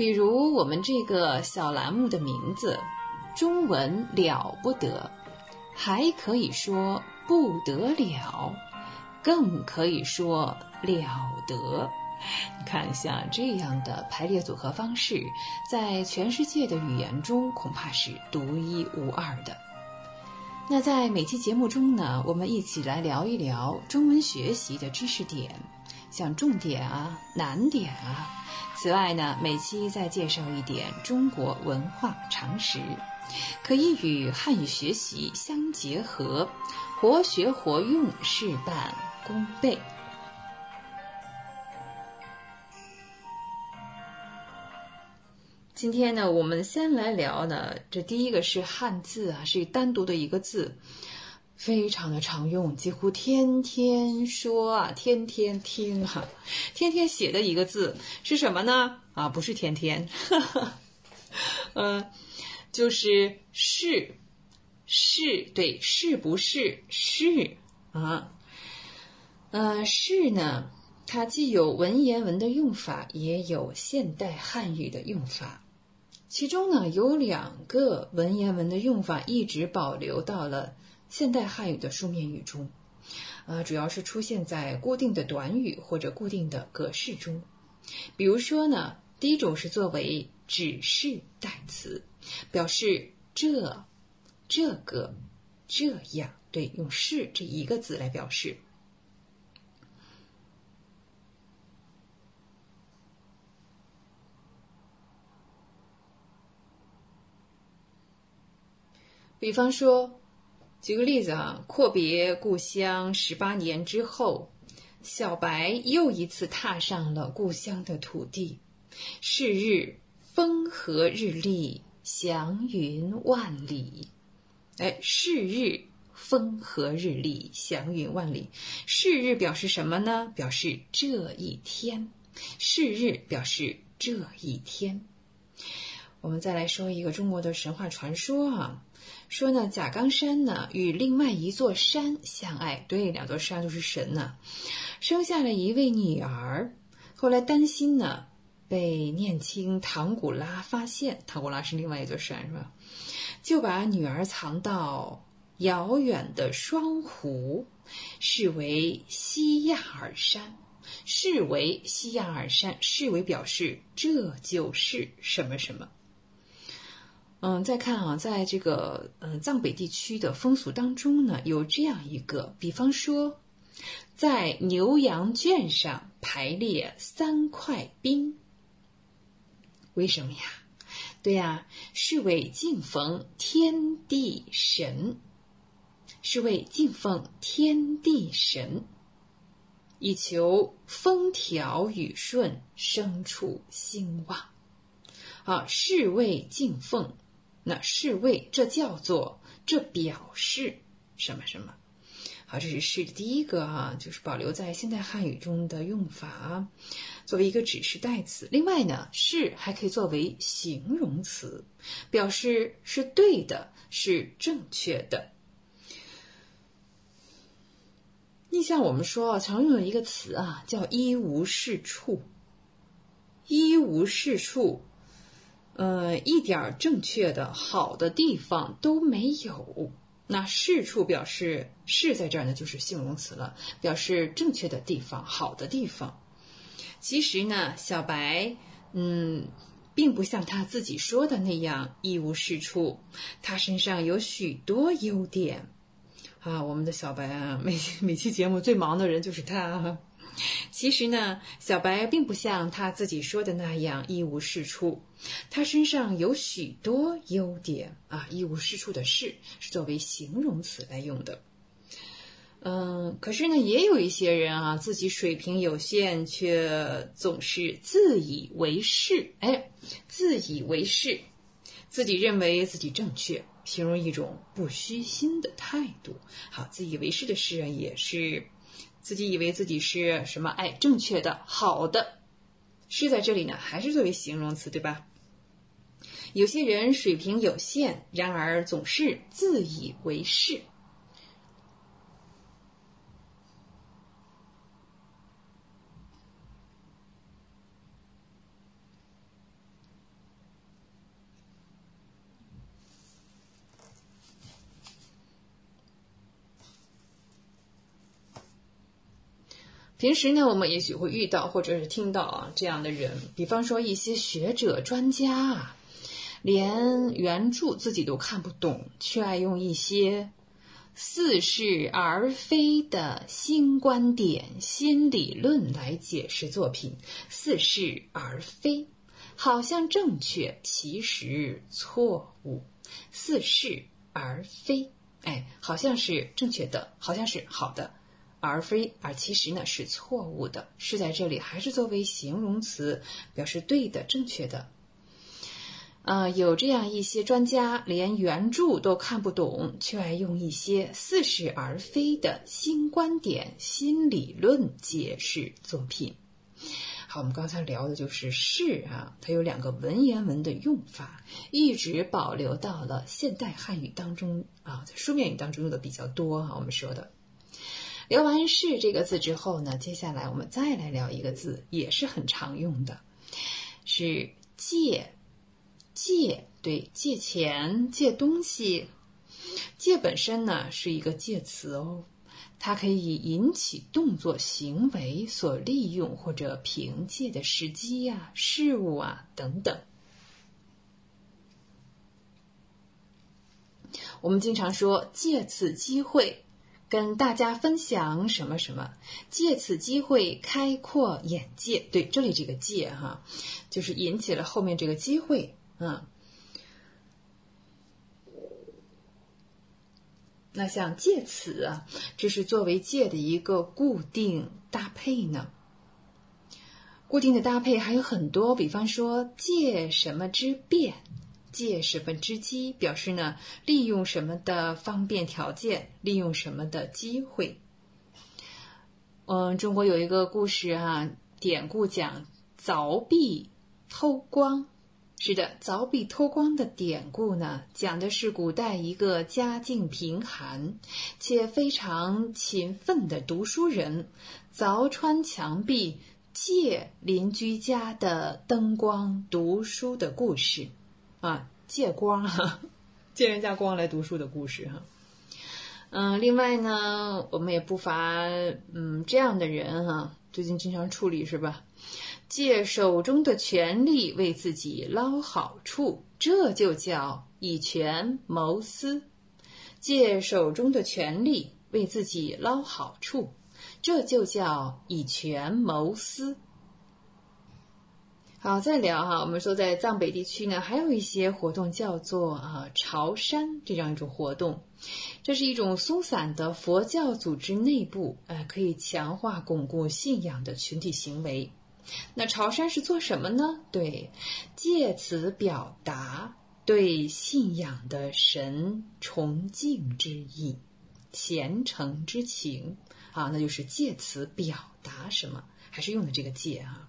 比如我们这个小栏目的名字“中文了不得”，还可以说不得了，更可以说了得。你看，像这样的排列组合方式，在全世界的语言中恐怕是独一无二的。那在每期节目中呢，我们一起来聊一聊中文学习的知识点，像重点啊、难点啊。此外呢，每期再介绍一点中国文化常识，可以与汉语学习相结合，活学活用，事半功倍。今天呢，我们先来聊呢，这第一个是汉字啊，是单独的一个字，非常的常用，几乎天天说啊，天天听啊，天天写的一个字是什么呢？啊，不是天天，嗯、呃，就是是是，对，是不是是啊？呃，是呢，它既有文言文的用法，也有现代汉语的用法。其中呢，有两个文言文的用法一直保留到了现代汉语的书面语中。呃，主要是出现在固定的短语或者固定的格式中。比如说呢，第一种是作为指示代词，表示这、这个、这样，对，用“是”这一个字来表示。比方说，举个例子啊，阔别故乡十八年之后，小白又一次踏上了故乡的土地。是日风和日丽，祥云万里。哎，是日风和日丽，祥云万里。是日表示什么呢？表示这一天。是日表示这一天。我们再来说一个中国的神话传说啊。说呢，贾冈山呢与另外一座山相爱，对，两座山都是神呢，生下了一位女儿。后来担心呢被念青唐古拉发现，唐古拉是另外一座山是吧？就把女儿藏到遥远的双湖，视为西亚尔山，视为西亚尔山，视为表示这就是什么什么。嗯，再看啊，在这个嗯藏北地区的风俗当中呢，有这样一个，比方说，在牛羊圈上排列三块冰，为什么呀？对呀，是为敬奉天地神，是为敬奉天地神，以求风调雨顺，牲畜兴旺。啊，是为敬奉。那是为，这叫做，这表示什么什么？好，这是是第一个啊，就是保留在现代汉语中的用法，作为一个指示代词。另外呢，是还可以作为形容词，表示是对的，是正确的。你像我们说常用的一个词啊，叫一无是处，一无是处。呃，一点正确的好的地方都没有。那是处表示是在这儿呢，就是形容词了，表示正确的地方、好的地方。其实呢，小白，嗯，并不像他自己说的那样一无是处，他身上有许多优点。啊，我们的小白啊，每每期节目最忙的人就是他。其实呢，小白并不像他自己说的那样一无是处，他身上有许多优点啊。一无是处的“是”是作为形容词来用的。嗯，可是呢，也有一些人啊，自己水平有限，却总是自以为是。哎，自以为是，自己认为自己正确，形容一种不虚心的态度。好，自以为是的诗人也是。自己以为自己是什么？哎，正确的、好的，是在这里呢，还是作为形容词，对吧？有些人水平有限，然而总是自以为是。平时呢，我们也许会遇到或者是听到啊这样的人，比方说一些学者专家啊，连原著自己都看不懂，却爱用一些似是而非的新观点、新理论来解释作品。似是而非，好像正确，其实错误。似是而非，哎，好像是正确的，好像是好的。而非，而其实呢是错误的，是在这里还是作为形容词，表示对的、正确的。呃，有这样一些专家连原著都看不懂，却爱用一些似是而非的新观点、新理论解释作品。好，我们刚才聊的就是“是”啊，它有两个文言文的用法，一直保留到了现代汉语当中啊，在书面语当中用的比较多哈。我们说的。聊完“是”这个字之后呢，接下来我们再来聊一个字，也是很常用的，是“借”。借，对，借钱、借东西。借本身呢是一个介词哦，它可以引起动作行为所利用或者凭借的时机呀、事物啊等等。我们经常说借此机会跟大家分享什么什么，借此机会开阔眼界。对，这里这个“借”哈，就是引起了后面这个机会，嗯。那像借此啊，这是作为借的一个固定搭配呢。固定的搭配还有很多，比方说借什么之便，借什么之机，表示呢利用什么的方便条件，利用什么的机会。嗯，中国有一个故事啊，典故讲凿壁偷光。是的，凿壁偷光的典故呢，讲的是古代一个家境贫寒且非常勤奋的读书人，凿穿墙壁借邻居家的灯光读书的故事，啊，借光哈，借人家光来读书的故事哈。嗯，另外呢，我们也不乏嗯这样的人哈，最近经常处理是吧？借手中的权力为自己捞好处，这就叫以权谋私；借手中的权力为自己捞好处，这就叫以权谋私。好，再聊哈，我们说在藏北地区呢，还有一些活动叫做啊朝山这样一种活动，这是一种松散的佛教组织内部，呃，可以强化巩固信仰的群体行为。那朝山是做什么呢？对，借此表达对信仰的神崇敬之意、虔诚之情啊，那就是借此表达什么？还是用的这个借啊？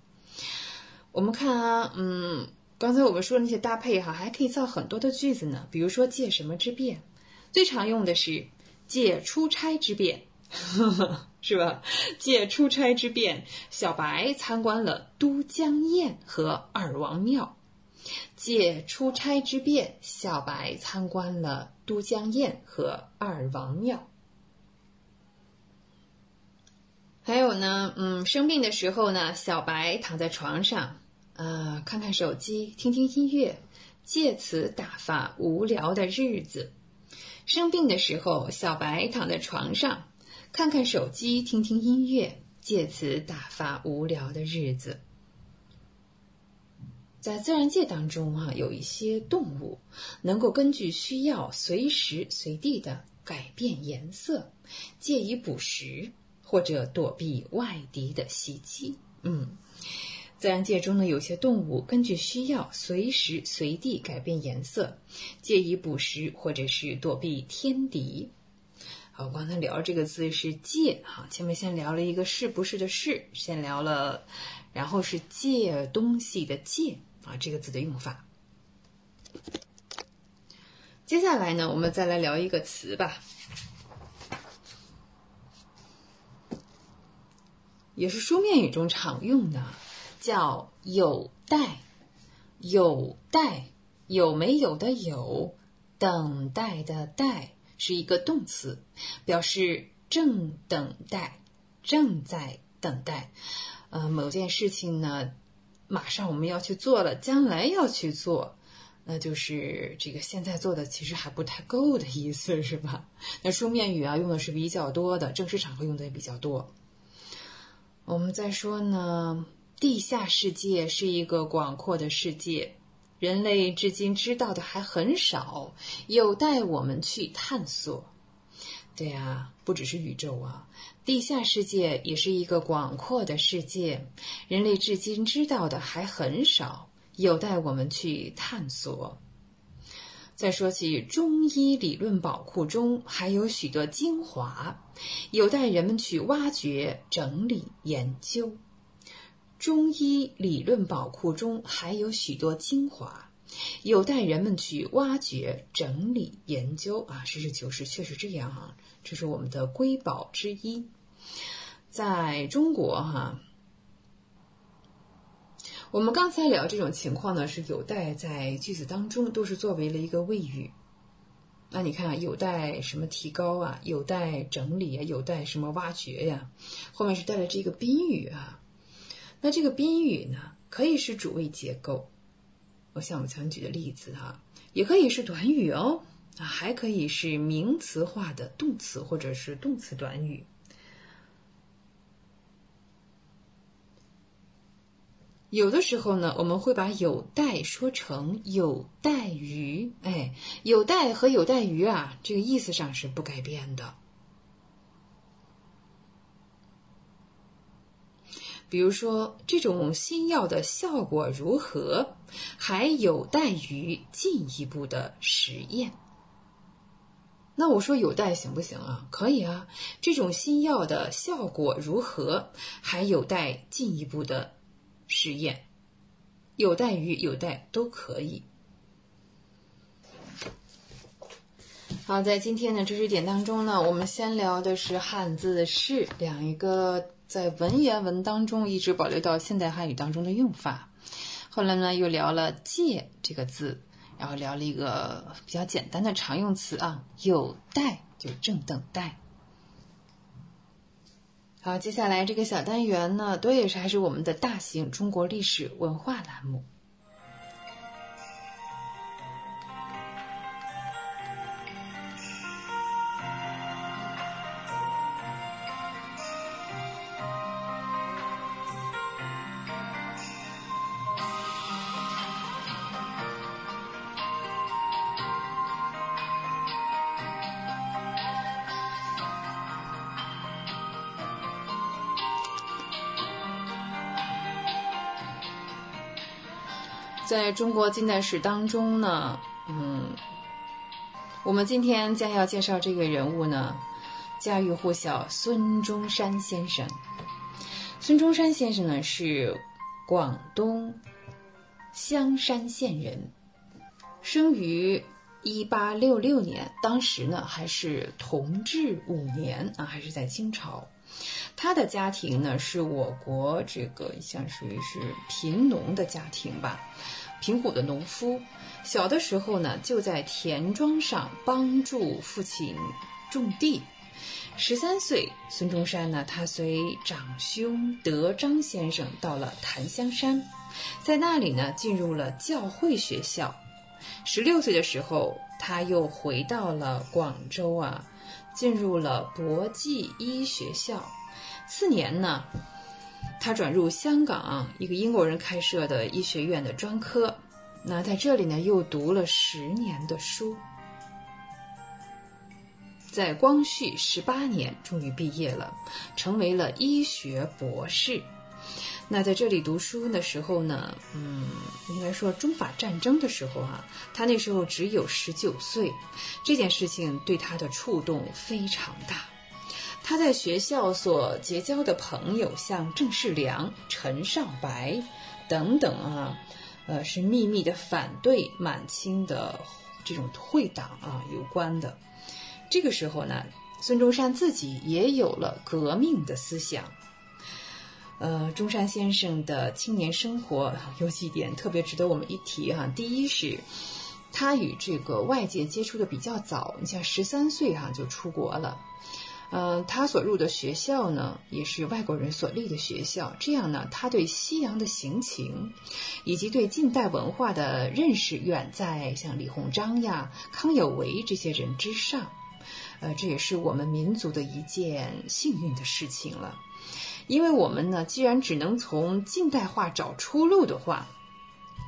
我们看啊，嗯，刚才我们说的那些搭配哈，还可以造很多的句子呢。比如说借什么之便，最常用的是借出差之便。是吧？借出差之便，小白参观了都江堰和二王庙。借出差之便，小白参观了都江堰和二王庙。还有呢，嗯，生病的时候呢，小白躺在床上，呃，看看手机，听听音乐，借此打发无聊的日子。生病的时候，小白躺在床上。看看手机，听听音乐，借此打发无聊的日子。在自然界当中啊，有一些动物能够根据需要随时随地的改变颜色，借以捕食或者躲避外敌的袭击。嗯，自然界中呢，有些动物根据需要随时随地改变颜色，借以捕食或者是躲避天敌。好，我刚才聊这个字是借，哈，前面先聊了一个是不是的是，先聊了，然后是借东西的借，啊，这个字的用法。接下来呢，我们再来聊一个词吧，也是书面语中常用的，叫有待，有待，有没有的有，等待的待。是一个动词，表示正等待、正在等待，呃，某件事情呢，马上我们要去做了，将来要去做，那就是这个现在做的其实还不太够的意思，是吧？那书面语啊用的是比较多的，正式场合用的也比较多。我们再说呢，地下世界是一个广阔的世界。人类至今知道的还很少，有待我们去探索。对啊，不只是宇宙啊，地下世界也是一个广阔的世界。人类至今知道的还很少，有待我们去探索。再说起中医理论宝库中还有许多精华，有待人们去挖掘、整理、研究。中医理论宝库中还有许多精华，有待人们去挖掘、整理、研究啊！实事求是，确实这样啊，这是我们的瑰宝之一。在中国哈，我们刚才聊这种情况呢，是有待在句子当中都是作为了一个谓语。那你看，有待什么提高啊？有待整理啊？有待什么挖掘呀？后面是带了这个宾语啊。那这个宾语呢，可以是主谓结构，我像我们常举的例子哈，也可以是短语哦，啊，还可以是名词化的动词或者是动词短语。有的时候呢，我们会把有待说成有待于，哎，有待和有待于啊，这个意思上是不改变的。比如说，这种新药的效果如何，还有待于进一步的实验。那我说有待行不行啊？可以啊，这种新药的效果如何，还有待进一步的。实验，有待于有待都可以。好，在今天的知识点当中呢，我们先聊的是汉字“是”两一个在文言文当中一直保留到现代汉语当中的用法。后来呢，又聊了“借”这个字，然后聊了一个比较简单的常用词啊，“有待”就正等待。好，接下来这个小单元呢，多也是还是我们的大型中国历史文化栏目。在中国近代史当中呢，嗯，我们今天将要介绍这个人物呢，家喻户晓孙中山先生。孙中山先生呢是广东香山县人，生于一八六六年，当时呢还是同治五年啊，还是在清朝。他的家庭呢是我国这个像属于是贫农的家庭吧。贫苦的农夫，小的时候呢，就在田庄上帮助父亲种地。十三岁，孙中山呢，他随长兄德章先生到了檀香山，在那里呢，进入了教会学校。十六岁的时候，他又回到了广州啊，进入了博济医学校。次年呢。他转入香港一个英国人开设的医学院的专科，那在这里呢又读了十年的书，在光绪十八年终于毕业了，成为了医学博士。那在这里读书的时候呢，嗯，应该说中法战争的时候啊，他那时候只有十九岁，这件事情对他的触动非常大。他在学校所结交的朋友，像郑世良、陈少白等等啊，呃，是秘密的反对满清的这种会党啊有关的。这个时候呢，孙中山自己也有了革命的思想。呃，中山先生的青年生活有几点特别值得我们一提哈。第一是，他与这个外界接触的比较早，你像十三岁哈就出国了。嗯，他所入的学校呢，也是外国人所立的学校。这样呢，他对西洋的行情，以及对近代文化的认识，远在像李鸿章呀、康有为这些人之上。呃，这也是我们民族的一件幸运的事情了。因为我们呢，既然只能从近代化找出路的话，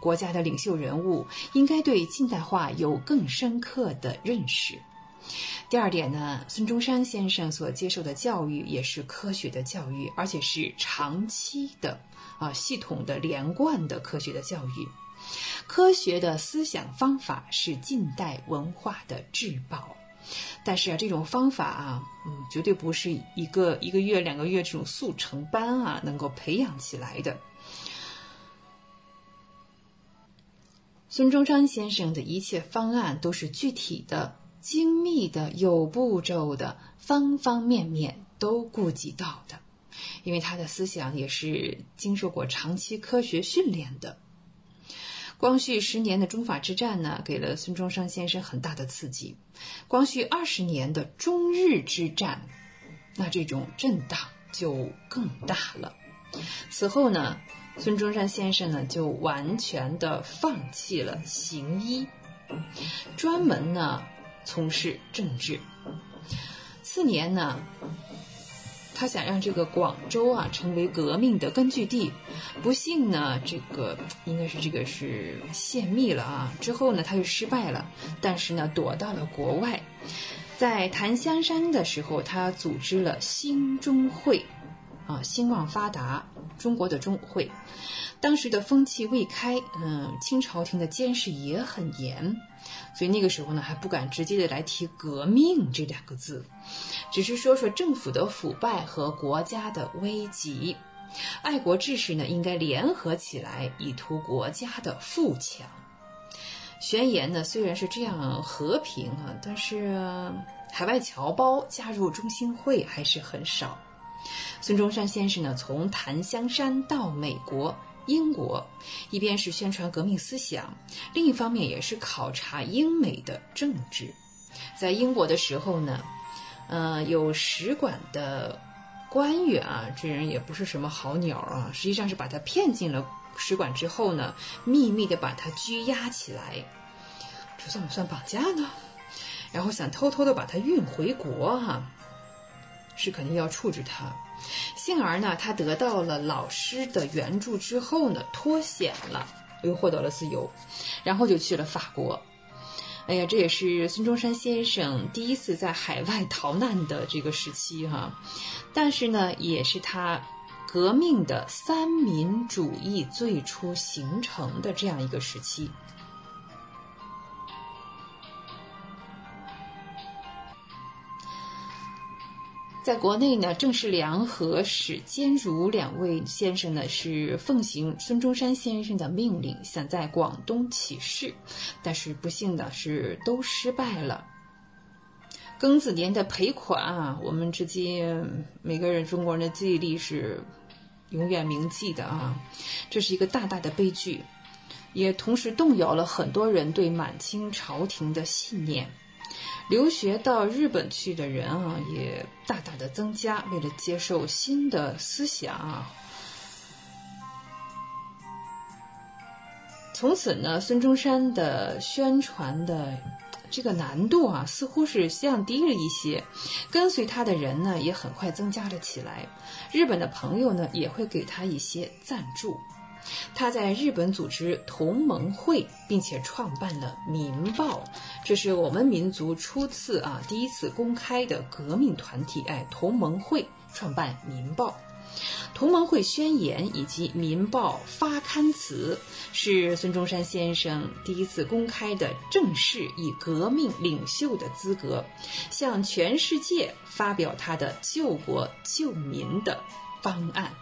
国家的领袖人物应该对近代化有更深刻的认识。第二点呢，孙中山先生所接受的教育也是科学的教育，而且是长期的啊系统的连贯的科学的教育。科学的思想方法是近代文化的至宝，但是啊，这种方法啊，嗯，绝对不是一个一个月、两个月这种速成班啊能够培养起来的。孙中山先生的一切方案都是具体的。精密的、有步骤的、方方面面都顾及到的，因为他的思想也是经受过长期科学训练的。光绪十年的中法之战呢，给了孙中山先生很大的刺激。光绪二十年的中日之战，那这种震荡就更大了。此后呢，孙中山先生呢就完全的放弃了行医，专门呢从事政治。次年呢。他想让这个广州啊成为革命的根据地，不幸呢，这个应该是这个是泄密了啊。之后呢，他就失败了，但是呢，躲到了国外。在檀香山的时候，他组织了兴中会，啊，兴旺发达，中国的中会。当时的风气未开，嗯，清朝廷的监视也很严。所以那个时候呢，还不敢直接的来提革命这两个字，只是说说政府的腐败和国家的危急，爱国志士呢应该联合起来，以图国家的富强。宣言呢虽然是这样和平啊，但是海外侨胞加入中心会还是很少。孙中山先生呢，从檀香山到美国。英国一边是宣传革命思想，另一方面也是考察英美的政治。在英国的时候呢，呃，有使馆的官员啊，这人也不是什么好鸟啊，实际上是把他骗进了使馆之后呢，秘密的把他拘押起来，这算不算绑架呢？然后想偷偷的把他运回国哈，是肯定要处置他。幸而呢，他得到了老师的援助之后呢，脱险了，又获得了自由，然后就去了法国。哎呀，这也是孙中山先生第一次在海外逃难的这个时期哈，但是呢，也是他革命的三民主义最初形成的这样一个时期。在国内呢，郑世良和史坚如两位先生呢是奉行孙中山先生的命令，想在广东起事，但是不幸的是都失败了。庚子年的赔款啊，我们至今每个人中国人的记忆力是永远铭记的啊，这是一个大大的悲剧，也同时动摇了很多人对满清朝廷的信念。留学到日本去的人啊，也大大的增加。为了接受新的思想啊，从此呢，孙中山的宣传的这个难度啊，似乎是降低了一些。跟随他的人呢，也很快增加了起来。日本的朋友呢，也会给他一些赞助。他在日本组织同盟会，并且创办了《民报》，这是我们民族初次啊第一次公开的革命团体。哎，同盟会创办《民报》，同盟会宣言以及《民报》发刊词，是孙中山先生第一次公开的正式以革命领袖的资格，向全世界发表他的救国救民的方案。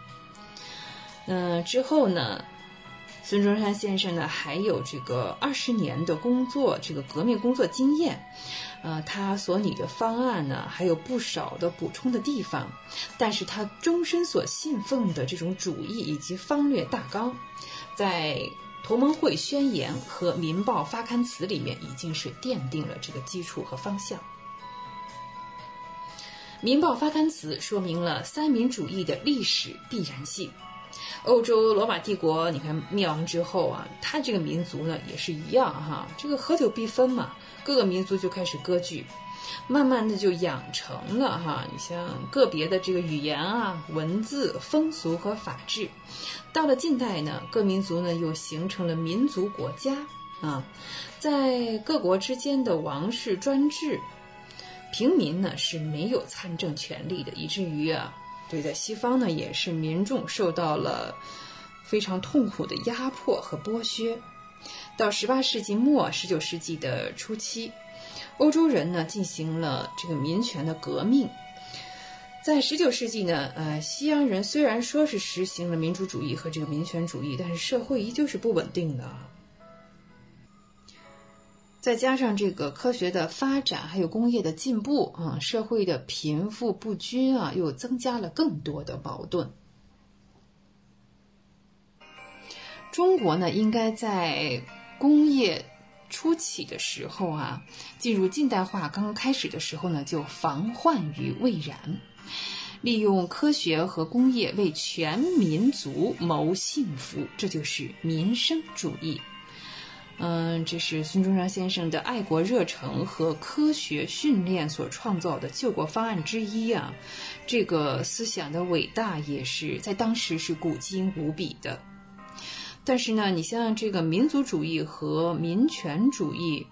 嗯，之后呢，孙中山先生呢还有这个二十年的工作，这个革命工作经验，呃，他所拟的方案呢还有不少的补充的地方，但是他终身所信奉的这种主义以及方略大纲，在同盟会宣言和民报发刊词里面已经是奠定了这个基础和方向。民报发刊词说明了三民主义的历史必然性。欧洲罗马帝国，你看灭亡之后啊，他这个民族呢也是一样哈，这个合久必分嘛，各个民族就开始割据，慢慢的就养成了哈，你像个别的这个语言啊、文字、风俗和法制。到了近代呢，各民族呢又形成了民族国家啊，在各国之间的王室专制，平民呢是没有参政权利的，以至于啊。所以在西方呢，也是民众受到了非常痛苦的压迫和剥削。到十八世纪末、十九世纪的初期，欧洲人呢进行了这个民权的革命。在十九世纪呢，呃，西洋人虽然说是实行了民主主义和这个民权主义，但是社会依旧是不稳定的。再加上这个科学的发展，还有工业的进步啊，社会的贫富不均啊，又增加了更多的矛盾。中国呢，应该在工业初起的时候啊，进入近代化刚刚开始的时候呢，就防患于未然，利用科学和工业为全民族谋幸福，这就是民生主义。嗯，这是孙中山先生的爱国热诚和科学训练所创造的救国方案之一啊！这个思想的伟大也是在当时是古今无比的。但是呢，你像这个民族主义和民权主义，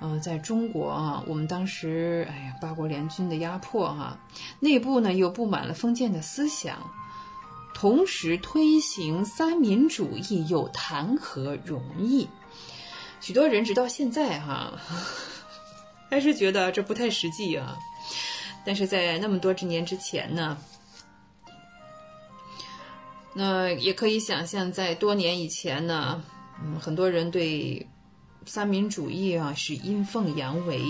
呃，在中国啊，我们当时哎呀，八国联军的压迫哈，内部呢又布满了封建的思想，同时推行三民主义又谈何容易？许多人直到现在哈，还是觉得这不太实际啊。但是在那么多之年之前呢，那也可以想象，在多年以前呢，嗯，很多人对三民主义啊是阴奉阳违，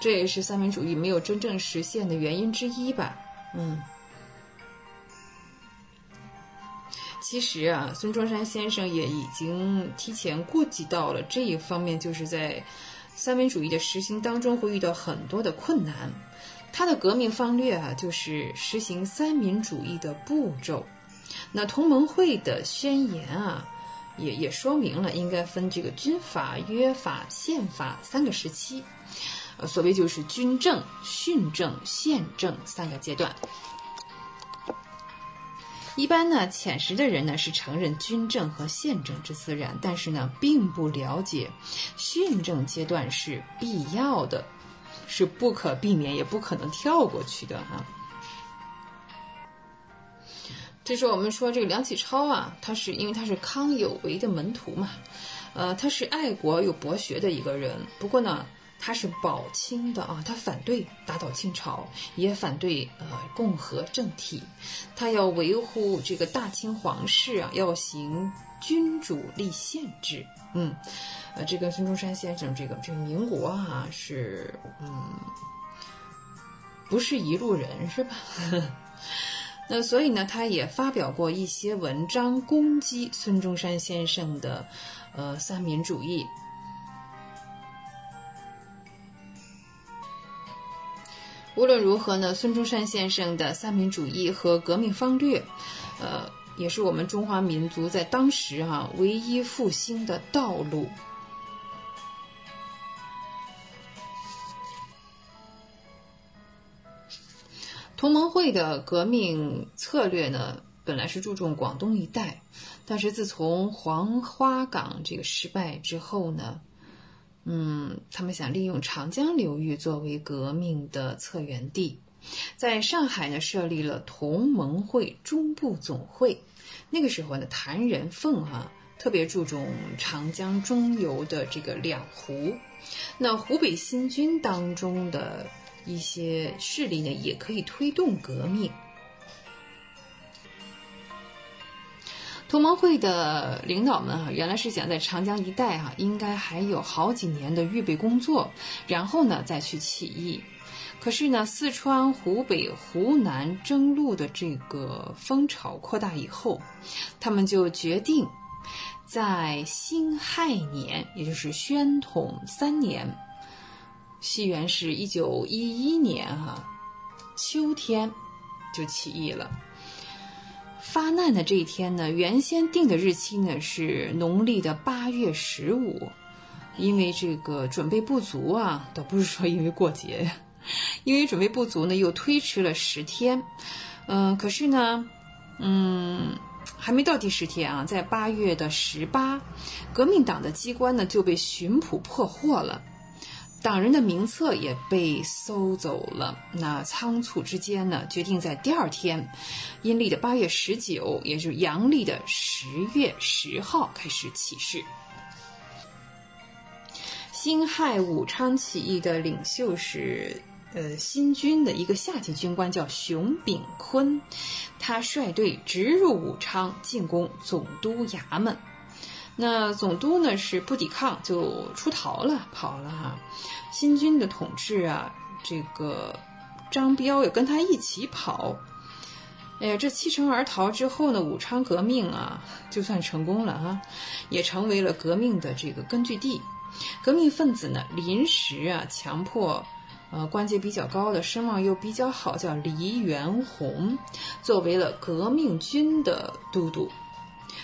这也是三民主义没有真正实现的原因之一吧。嗯。其实啊，孙中山先生也已经提前顾及到了这一方面，就是在三民主义的实行当中会遇到很多的困难。他的革命方略啊，就是实行三民主义的步骤。那同盟会的宣言啊，也也说明了应该分这个军法、约法、宪法三个时期，呃，所谓就是军政、训政、宪政三个阶段。一般呢，浅识的人呢是承认军政和宪政之自然，但是呢，并不了解训政阶段是必要的，是不可避免也不可能跳过去的哈。这时候我们说这个梁启超啊，他是因为他是康有为的门徒嘛，呃，他是爱国又博学的一个人，不过呢。他是保清的啊，他反对打倒清朝，也反对呃共和政体，他要维护这个大清皇室啊，要行君主立宪制。嗯，呃，这跟孙中山先生这个这民国啊是嗯不是一路人是吧？那所以呢，他也发表过一些文章攻击孙中山先生的呃三民主义。无论如何呢，孙中山先生的三民主义和革命方略，呃，也是我们中华民族在当时啊唯一复兴的道路。同盟会的革命策略呢，本来是注重广东一带，但是自从黄花岗这个失败之后呢。嗯，他们想利用长江流域作为革命的策源地，在上海呢设立了同盟会中部总会。那个时候呢，谭仁凤哈特别注重长江中游的这个两湖，那湖北新军当中的一些势力呢，也可以推动革命。同盟会的领导们哈，原来是想在长江一带哈，应该还有好几年的预备工作，然后呢再去起义。可是呢，四川、湖北、湖南征路的这个风潮扩大以后，他们就决定在辛亥年，也就是宣统三年，西元是一九一一年哈，秋天就起义了。发难的这一天呢，原先定的日期呢是农历的八月十五，因为这个准备不足啊，倒不是说因为过节，因为准备不足呢，又推迟了十天。嗯，可是呢，嗯，还没到第十天啊，在八月的十八，革命党的机关呢就被巡捕破获了。党人的名册也被搜走了。那仓促之间呢，决定在第二天，阴历的八月十九，也就是阳历的十月十号开始起事。辛亥武昌起义的领袖是呃新军的一个下级军官，叫熊秉坤，他率队直入武昌，进攻总督衙门。那总督呢是不抵抗就出逃了，跑了哈。新军的统治啊，这个张彪也跟他一起跑。哎呀，这弃城而逃之后呢，武昌革命啊，就算成功了哈，也成为了革命的这个根据地。革命分子呢，临时啊，强迫，呃，官阶比较高的、声望又比较好，叫黎元洪，作为了革命军的都督。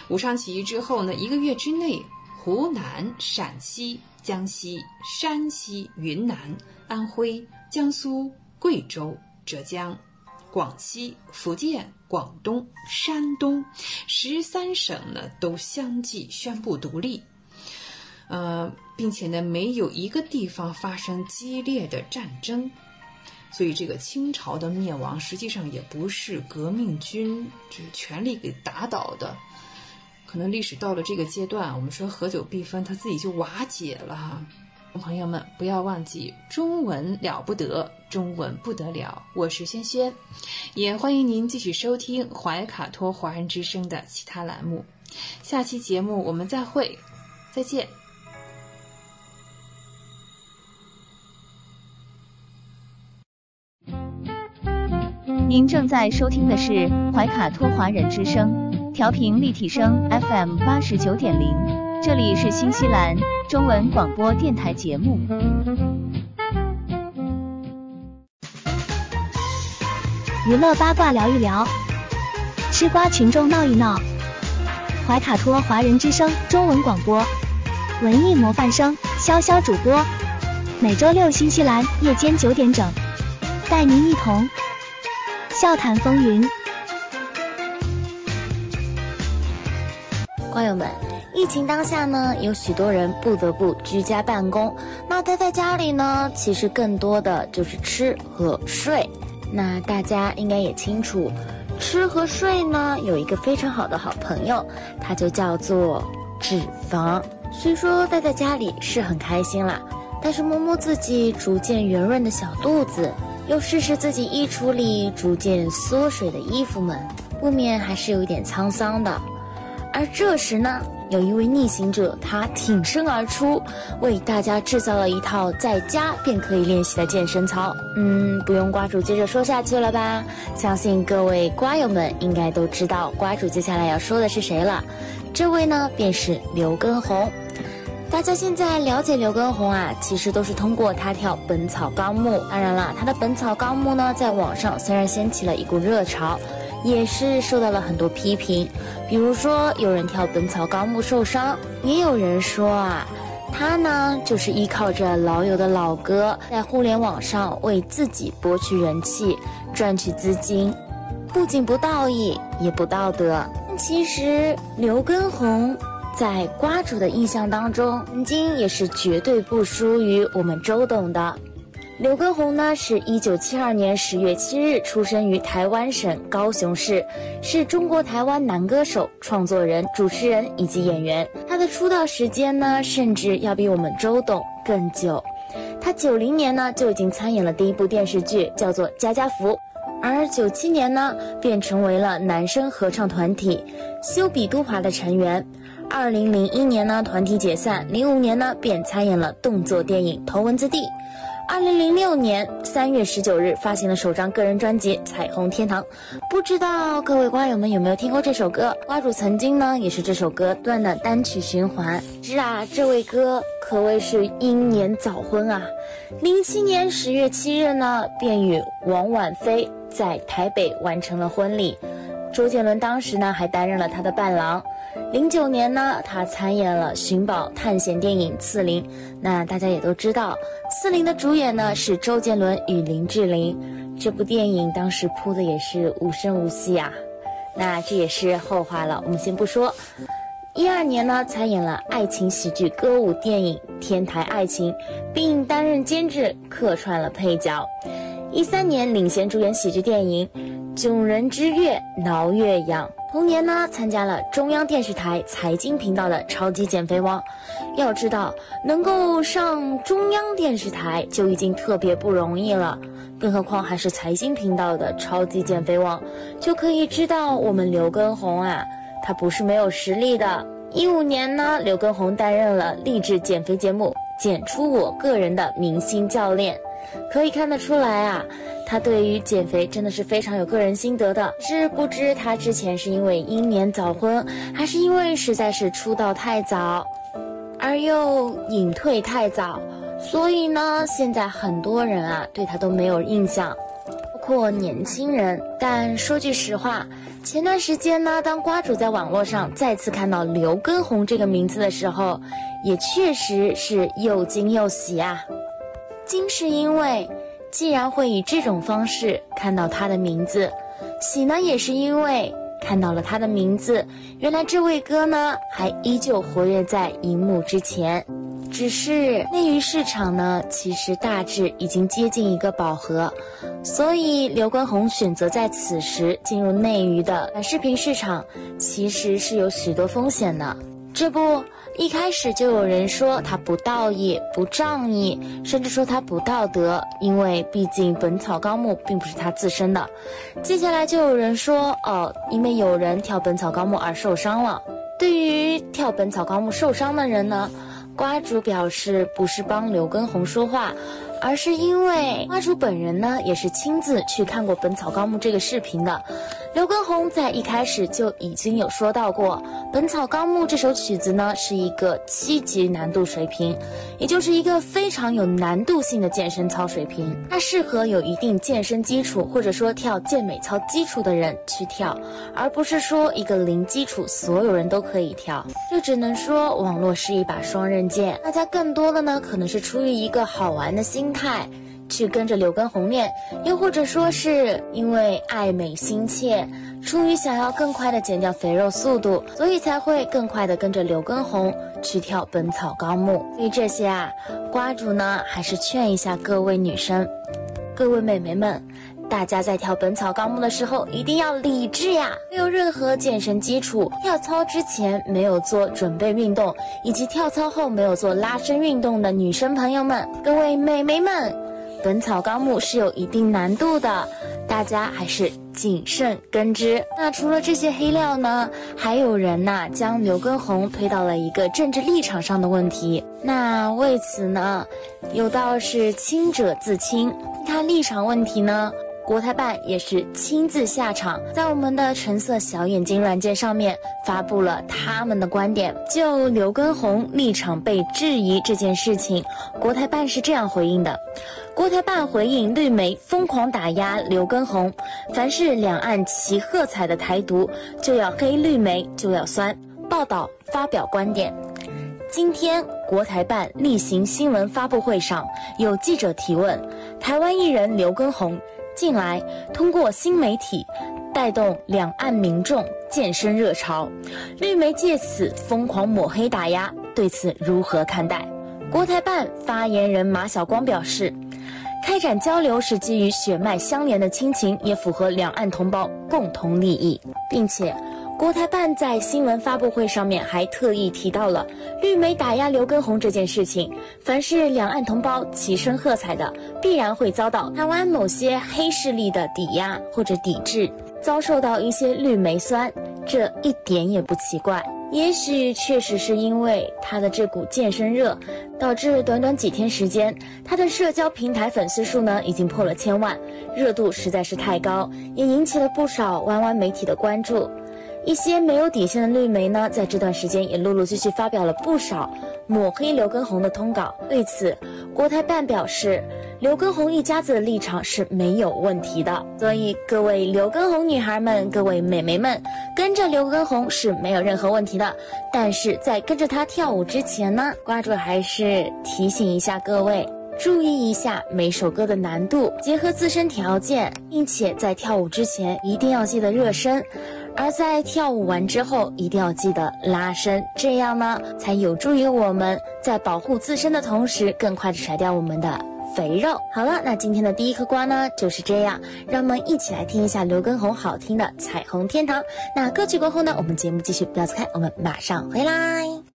武昌起义之后呢，一个月之内，湖南、陕西、江西、山西、云南、安徽、江苏、贵州、浙江。广西、福建、广东、山东十三省呢，都相继宣布独立，呃，并且呢，没有一个地方发生激烈的战争，所以这个清朝的灭亡实际上也不是革命军就是权力给打倒的，可能历史到了这个阶段，我们说合久必分，它自己就瓦解了哈。朋友们，不要忘记中文了不得，中文不得了。我是轩轩，也欢迎您继续收听怀卡托华人之声的其他栏目。下期节目我们再会，再见。您正在收听的是怀卡托华人之声，调频立体声 FM 八十九点零，这里是新西兰。中文广播电台节目，娱乐八卦聊一聊，吃瓜群众闹一闹。怀卡托华人之声中文广播，文艺模范生潇潇主播，每周六新西兰夜间九点整，带您一同笑谈风云。朋友们。疫情当下呢，有许多人不得不居家办公。那待在家里呢，其实更多的就是吃和睡。那大家应该也清楚，吃和睡呢，有一个非常好的好朋友，它就叫做脂肪。虽说待在家里是很开心啦，但是摸摸自己逐渐圆润的小肚子，又试试自己衣橱里逐渐缩水的衣服们，不免还是有一点沧桑的。而这时呢？有一位逆行者，他挺身而出，为大家制造了一套在家便可以练习的健身操。嗯，不用瓜主接着说下去了吧？相信各位瓜友们应该都知道瓜主接下来要说的是谁了。这位呢，便是刘畊宏。大家现在了解刘畊宏啊，其实都是通过他跳《本草纲目》。当然了，他的《本草纲目》呢，在网上虽然掀起了一股热潮。也是受到了很多批评，比如说有人跳《本草纲目》受伤，也有人说啊，他呢就是依靠着老友的老歌，在互联网上为自己博取人气，赚取资金，不仅不道义，也不道德。其实刘畊宏在瓜主的印象当中，曾经也是绝对不输于我们周董的。刘畊宏呢，是一九七二年十月七日出生于台湾省高雄市，是中国台湾男歌手、创作人、主持人以及演员。他的出道时间呢，甚至要比我们周董更久。他九零年呢就已经参演了第一部电视剧，叫做《家家福》，而九七年呢便成为了男声合唱团体修比都华的成员。二零零一年呢团体解散，零五年呢便参演了动作电影《头文字 D》。二零零六年三月十九日发行了首张个人专辑《彩虹天堂》，不知道各位瓜友们有没有听过这首歌？瓜主曾经呢也是这首歌断的单曲循环。是啊，这位哥可谓是英年早婚啊！零七年十月七日呢，便与王婉菲在台北完成了婚礼。周杰伦当时呢还担任了他的伴郎。零九年呢，他参演了寻宝探险电影《刺陵》。那大家也都知道，《刺陵》的主演呢是周杰伦与林志玲。这部电影当时铺的也是无声无息啊。那这也是后话了，我们先不说。一二年呢，参演了爱情喜剧歌舞电影《天台爱情》，并担任监制，客串了配角。一三年领衔主演喜剧电影《囧人之月挠月痒》。同年呢，参加了中央电视台财经频道的《超级减肥王》。要知道，能够上中央电视台就已经特别不容易了，更何况还是财经频道的《超级减肥王》，就可以知道我们刘畊宏啊，他不是没有实力的。一五年呢，刘畊宏担任了励志减肥节目《减出我个人的明星教练》。可以看得出来啊，他对于减肥真的是非常有个人心得的。是不知他之前是因为英年早婚，还是因为实在是出道太早，而又隐退太早，所以呢，现在很多人啊对他都没有印象，包括年轻人。但说句实话，前段时间呢，当瓜主在网络上再次看到刘畊宏这个名字的时候，也确实是又惊又喜啊。惊是因为，竟然会以这种方式看到他的名字；喜呢，也是因为看到了他的名字，原来这位哥呢还依旧活跃在荧幕之前。只是内娱市场呢，其实大致已经接近一个饱和，所以刘畊宏选择在此时进入内娱的短视频市场，其实是有许多风险的。这不。一开始就有人说他不道义、不仗义，甚至说他不道德，因为毕竟《本草纲目》并不是他自身的。接下来就有人说，哦，因为有人跳《本草纲目》而受伤了。对于跳《本草纲目》受伤的人呢，瓜主表示不是帮刘畊宏说话。而是因为花主本人呢，也是亲自去看过《本草纲目》这个视频的。刘畊宏在一开始就已经有说到过，《本草纲目》这首曲子呢是一个七级难度水平，也就是一个非常有难度性的健身操水平。它适合有一定健身基础或者说跳健美操基础的人去跳，而不是说一个零基础所有人都可以跳。这只能说网络是一把双刃剑，大家更多的呢可能是出于一个好玩的心。态去跟着刘畊宏练，又或者说是因为爱美心切，出于想要更快的减掉肥肉速度，所以才会更快的跟着刘畊宏去跳《本草纲目》。对于这些啊，瓜主呢还是劝一下各位女生、各位美眉们，大家在跳《本草纲目》的时候一定要理智呀！没有任何健身基础，跳操之前没有做准备运动，以及跳操后没有做拉伸运动的女生朋友们，各位美眉们。《本草纲目》是有一定难度的，大家还是谨慎跟之。那除了这些黑料呢，还有人呐将刘畊宏推到了一个政治立场上的问题。那为此呢，有道是清者自清，他立场问题呢。国台办也是亲自下场，在我们的橙色小眼睛软件上面发布了他们的观点。就刘畊宏立场被质疑这件事情，国台办是这样回应的：国台办回应绿媒疯狂打压刘畊宏，凡是两岸齐喝彩的台独，就要黑绿媒，就要酸。报道发表观点。今天国台办例行新闻发布会上，有记者提问：台湾艺人刘畊宏。近来通过新媒体带动两岸民众健身热潮，绿媒借此疯狂抹黑打压，对此如何看待？国台办发言人马晓光表示，开展交流是基于血脉相连的亲情，也符合两岸同胞共同利益，并且。国台办在新闻发布会上面还特意提到了绿媒打压刘畊宏这件事情。凡是两岸同胞齐声喝彩的，必然会遭到台湾某些黑势力的抵押或者抵制，遭受到一些绿媒酸，这一点也不奇怪。也许确实是因为他的这股健身热，导致短短几天时间，他的社交平台粉丝数呢已经破了千万，热度实在是太高，也引起了不少湾湾媒体的关注。一些没有底线的绿媒呢，在这段时间也陆陆续续发表了不少抹黑刘畊宏的通稿。对此，国台办表示，刘畊宏一家子的立场是没有问题的。所以，各位刘畊宏女孩们、各位美眉们，跟着刘畊宏是没有任何问题的。但是在跟着他跳舞之前呢，瓜主还是提醒一下各位，注意一下每首歌的难度，结合自身条件，并且在跳舞之前一定要记得热身。而在跳舞完之后，一定要记得拉伸，这样呢，才有助于我们在保护自身的同时，更快的甩掉我们的肥肉。好了，那今天的第一颗瓜呢，就是这样，让我们一起来听一下刘畊宏好听的《彩虹天堂》。那歌曲过后呢，我们节目继续，不要走开，我们马上回来。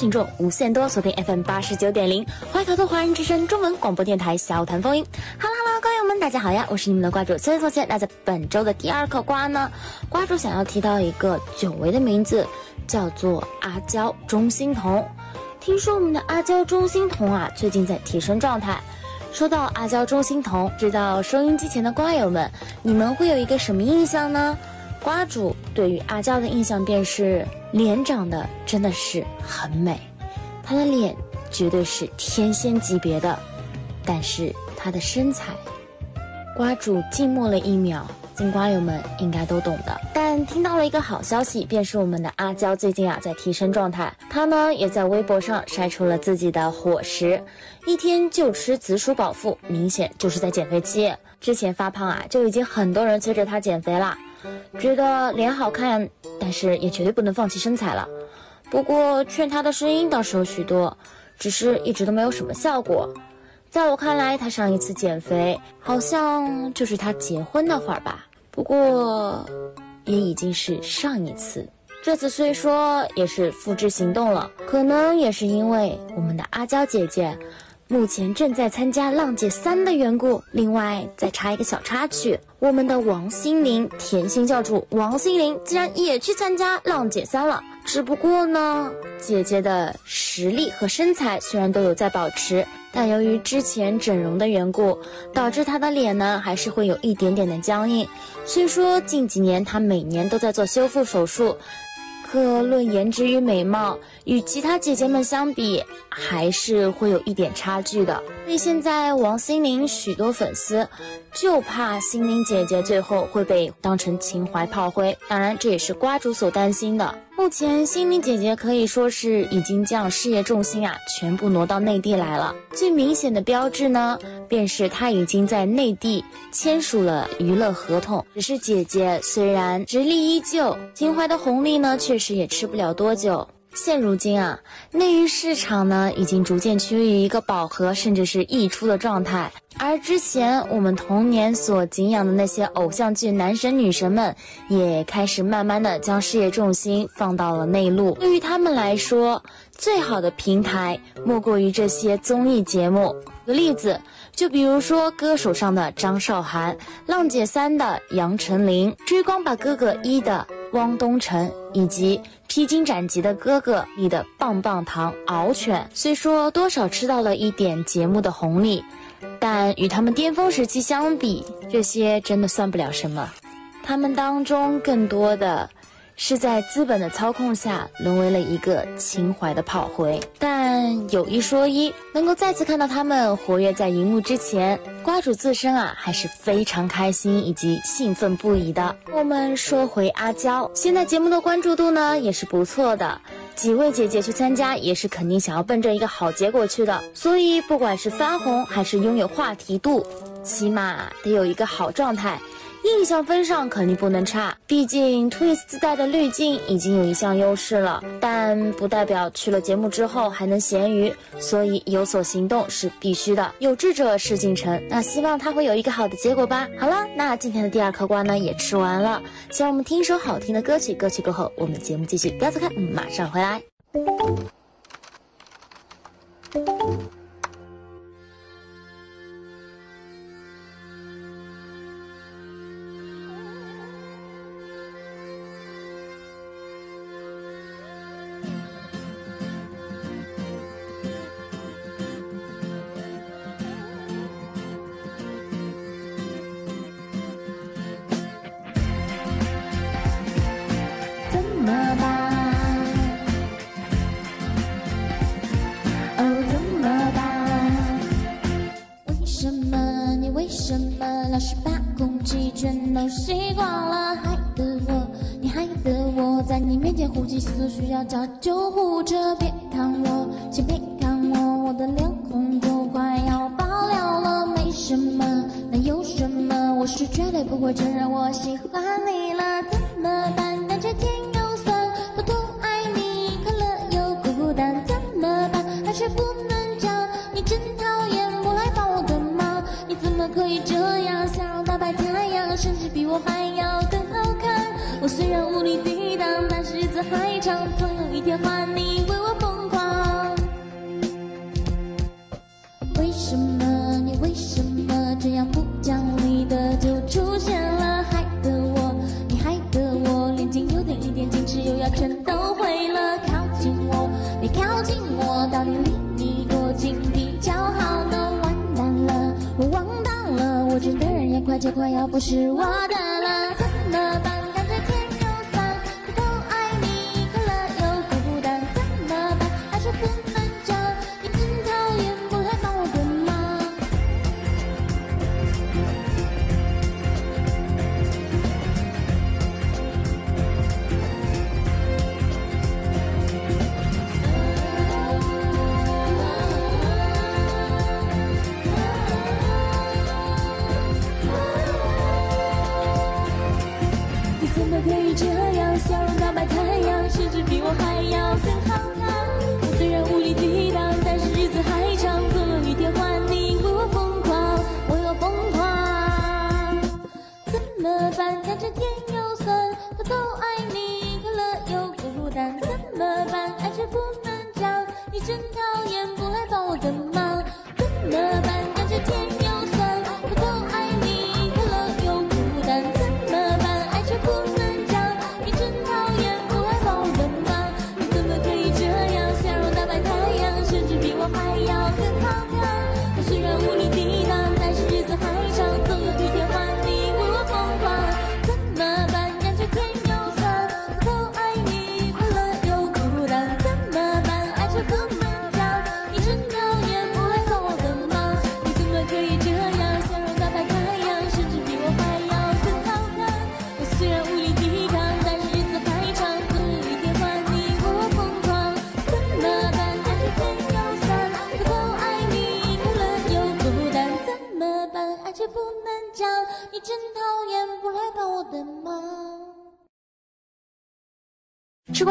听众无限多，锁定 FM 八十九点零，怀头的华人之声中文广播电台，小谈风云。哈喽哈喽，瓜友们，大家好呀，我是你们的瓜主。崔天首，那在本周的第二课瓜呢，瓜主想要提到一个久违的名字，叫做阿娇钟欣桐。听说我们的阿娇钟欣桐啊，最近在提升状态。说到阿娇钟欣桐，知道收音机前的瓜友们，你们会有一个什么印象呢？瓜主。对于阿娇的印象便是脸长得真的是很美，她的脸绝对是天仙级别的，但是她的身材，瓜主静默了一秒，金瓜友们应该都懂的。但听到了一个好消息，便是我们的阿娇最近啊在提升状态，她呢也在微博上晒出了自己的伙食，一天就吃紫薯饱腹，明显就是在减肥期。之前发胖啊就已经很多人催着她减肥了。觉得脸好看，但是也绝对不能放弃身材了。不过劝她的声音倒是有许多，只是一直都没有什么效果。在我看来，她上一次减肥好像就是她结婚那会儿吧。不过，也已经是上一次。这次虽说也是复制行动了，可能也是因为我们的阿娇姐姐目前正在参加浪姐三的缘故。另外再插一个小插曲，我们的王心凌甜心教主王心凌竟然也去参加浪姐三了。只不过呢，姐姐的实力和身材虽然都有在保持。但由于之前整容的缘故，导致她的脸呢还是会有一点点的僵硬。虽说近几年她每年都在做修复手术，可论颜值与美貌，与其他姐姐们相比，还是会有一点差距的。所以现在王心凌许多粉丝就怕心凌姐姐最后会被当成情怀炮灰，当然这也是瓜主所担心的。目前，心灵姐姐可以说是已经将事业重心啊全部挪到内地来了。最明显的标志呢，便是她已经在内地签署了娱乐合同。只是姐姐虽然实力依旧，情怀的红利呢，确实也吃不了多久。现如今啊，内娱市场呢已经逐渐趋于一个饱和，甚至是溢出的状态。而之前我们童年所敬仰的那些偶像剧男神女神们，也开始慢慢的将事业重心放到了内陆。对于他们来说，最好的平台莫过于这些综艺节目。例子，就比如说《歌手》上的张韶涵，《浪姐三》的杨丞琳，《追光吧哥哥一》的汪东城，以及《披荆斩棘的哥哥》里的棒棒糖敖犬。虽说多少吃到了一点节目的红利，但与他们巅峰时期相比，这些真的算不了什么。他们当中更多的。是在资本的操控下，沦为了一个情怀的炮灰。但有一说一，能够再次看到他们活跃在荧幕之前，瓜主自身啊还是非常开心以及兴奋不已的。我们说回阿娇，现在节目的关注度呢也是不错的，几位姐姐去参加也是肯定想要奔着一个好结果去的。所以不管是翻红还是拥有话题度，起码得有一个好状态。印象分上肯定不能差，毕竟 Twist 自带的滤镜已经有一项优势了，但不代表去了节目之后还能咸鱼，所以有所行动是必须的。有志者事竟成，那希望他会有一个好的结果吧。好了，那今天的第二颗瓜呢也吃完了，希望我们听一首好听的歌曲，歌曲过后我们节目继续，不要走开，我们马上回来。需要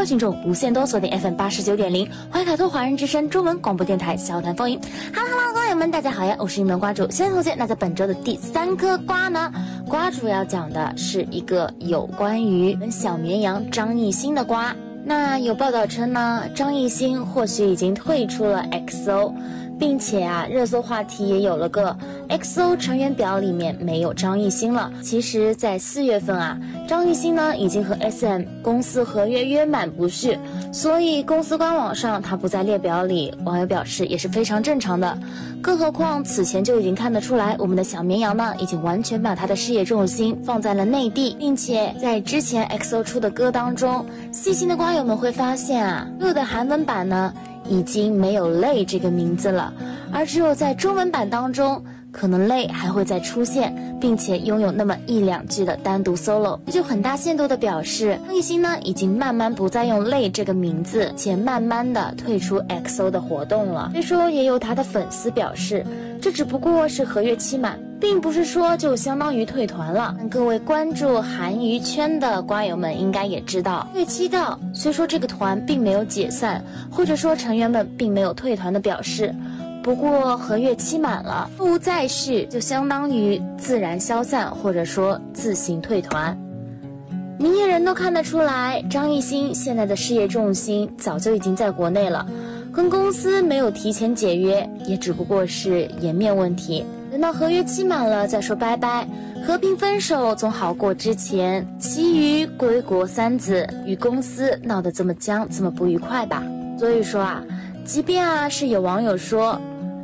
吃瓜群众无限多锁定 FM 八十九点零怀卡托华人之声中文广播电台笑谈风云。Hello Hello，瓜友们，大家好呀，我是你们瓜主先同学。那在本周的第三颗瓜呢，瓜主要讲的是一个有关于小绵羊张艺兴的瓜。那有报道称呢，张艺兴或许已经退出了 XO。并且啊，热搜话题也有了个 XO 成员表里面没有张艺兴了。其实，在四月份啊，张艺兴呢已经和 SM 公司合约约满不续，所以公司官网上他不在列表里，网友表示也是非常正常的。更何况此前就已经看得出来，我们的小绵羊呢已经完全把他的事业重心放在了内地，并且在之前 XO 出的歌当中，细心的瓜友们会发现啊，所有的韩文版呢。已经没有“泪”这个名字了，而只有在中文版当中，可能“泪”还会再出现，并且拥有那么一两句的单独 solo，就很大限度的表示张艺兴呢已经慢慢不再用“泪”这个名字，且慢慢的退出 XO 的活动了。虽说也有他的粉丝表示，这只不过是合约期满。并不是说就相当于退团了。各位关注韩娱圈的瓜友们应该也知道，月期到虽说这个团并没有解散，或者说成员们并没有退团的表示，不过合约期满了，不再续就相当于自然消散，或者说自行退团。明眼人都看得出来，张艺兴现在的事业重心早就已经在国内了，跟公司没有提前解约，也只不过是颜面问题。等到合约期满了再说拜拜，和平分手总好过之前其余归国三子与公司闹得这么僵，这么不愉快吧。所以说啊，即便啊是有网友说，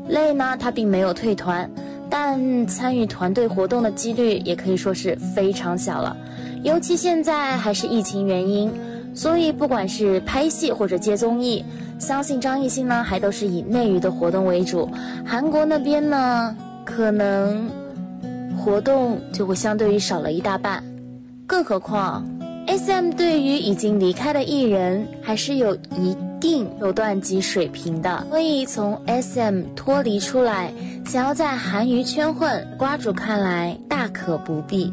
累呢他并没有退团，但参与团队活动的几率也可以说是非常小了。尤其现在还是疫情原因，所以不管是拍戏或者接综艺，相信张艺兴呢还都是以内娱的活动为主。韩国那边呢？可能活动就会相对于少了一大半，更何况 SM 对于已经离开的艺人还是有一定手段及水平的，所以从 SM 脱离出来，想要在韩娱圈混，瓜主看来大可不必，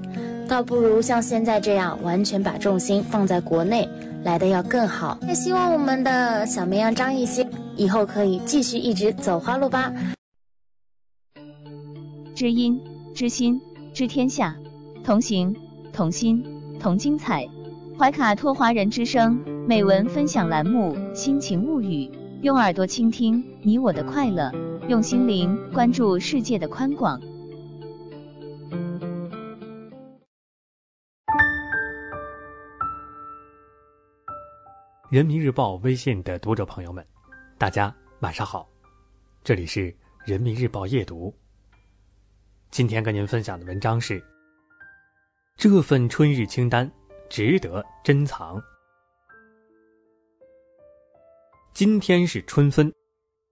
倒不如像现在这样完全把重心放在国内，来的要更好。也希望我们的小绵羊张艺兴以后可以继续一直走花路吧。知音、知心、知天下，同行、同心、同精彩。怀卡托华人之声美文分享栏目《心情物语》，用耳朵倾听你我的快乐，用心灵关注世界的宽广。人民日报微信的读者朋友们，大家晚上好，这里是人民日报夜读。今天跟您分享的文章是：这份春日清单值得珍藏。今天是春分，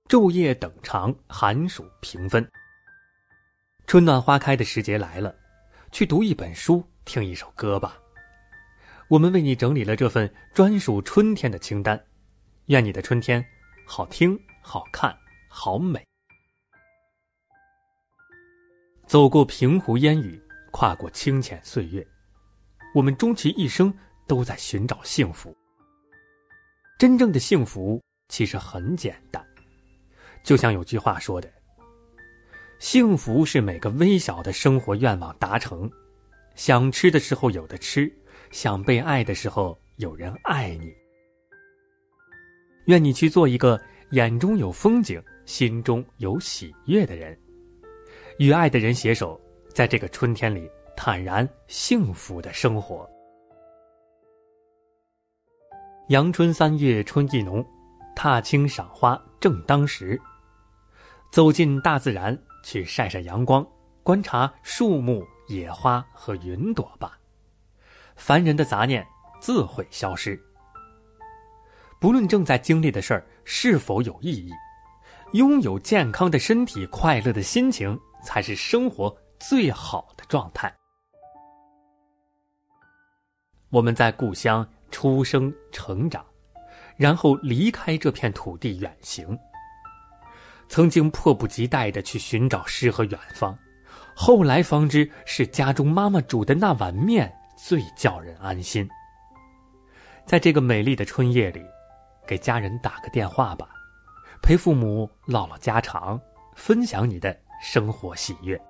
昼夜等长，寒暑平分。春暖花开的时节来了，去读一本书，听一首歌吧。我们为你整理了这份专属春天的清单，愿你的春天好听、好看、好美。走过平湖烟雨，跨过清浅岁月，我们终其一生都在寻找幸福。真正的幸福其实很简单，就像有句话说的：“幸福是每个微小的生活愿望达成，想吃的时候有的吃。”想被爱的时候，有人爱你。愿你去做一个眼中有风景、心中有喜悦的人，与爱的人携手，在这个春天里坦然幸福的生活。阳春三月春意浓，踏青赏花正当时。走进大自然，去晒晒阳光，观察树木、野花和云朵吧。凡人的杂念自会消失。不论正在经历的事儿是否有意义，拥有健康的身体、快乐的心情，才是生活最好的状态。我们在故乡出生、成长，然后离开这片土地远行。曾经迫不及待的去寻找诗和远方，后来方知是家中妈妈煮的那碗面最叫人安心。在这个美丽的春夜里，给家人打个电话吧，陪父母唠唠家常，分享你的生活喜悦。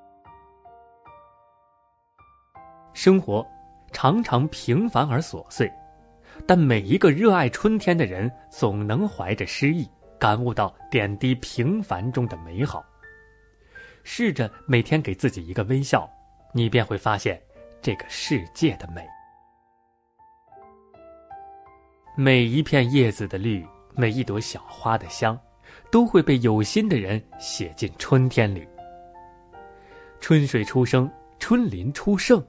生活常常平凡而琐碎，但每一个热爱春天的人，总能怀着诗意。感悟到点滴平凡中的美好，试着每天给自己一个微笑，你便会发现这个世界的美。每一片叶子的绿，每一朵小花的香，都会被有心的人写进春天里。春水初生，春林初盛，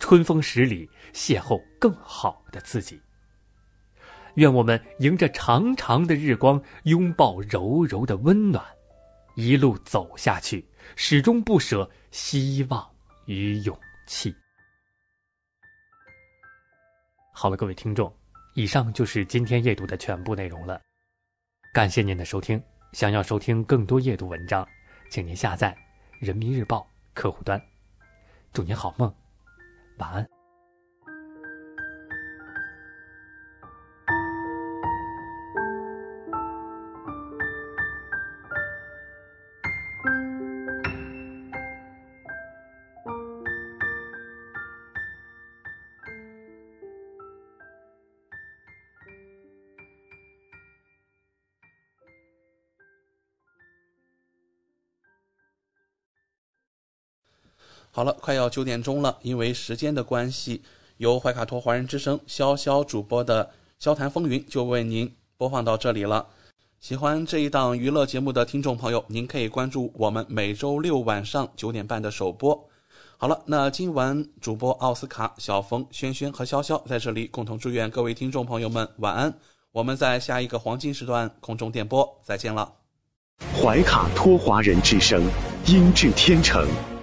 春风十里，邂逅更好的自己。愿我们迎着长长的日光，拥抱柔柔的温暖，一路走下去，始终不舍希望与勇气。好了，各位听众，以上就是今天夜读的全部内容了。感谢您的收听。想要收听更多夜读文章，请您下载人民日报客户端。祝您好梦，晚安。好了，快要九点钟了，因为时间的关系，由怀卡托华人之声潇潇主播的《潇谈风云》就为您播放到这里了。喜欢这一档娱乐节目的听众朋友，您可以关注我们每周六晚上九点半的首播。好了，那今晚主播奥斯卡、小峰、轩轩和潇潇在这里共同祝愿各位听众朋友们晚安。我们在下一个黄金时段空中电波再见了。怀卡托华人之声，音质天成。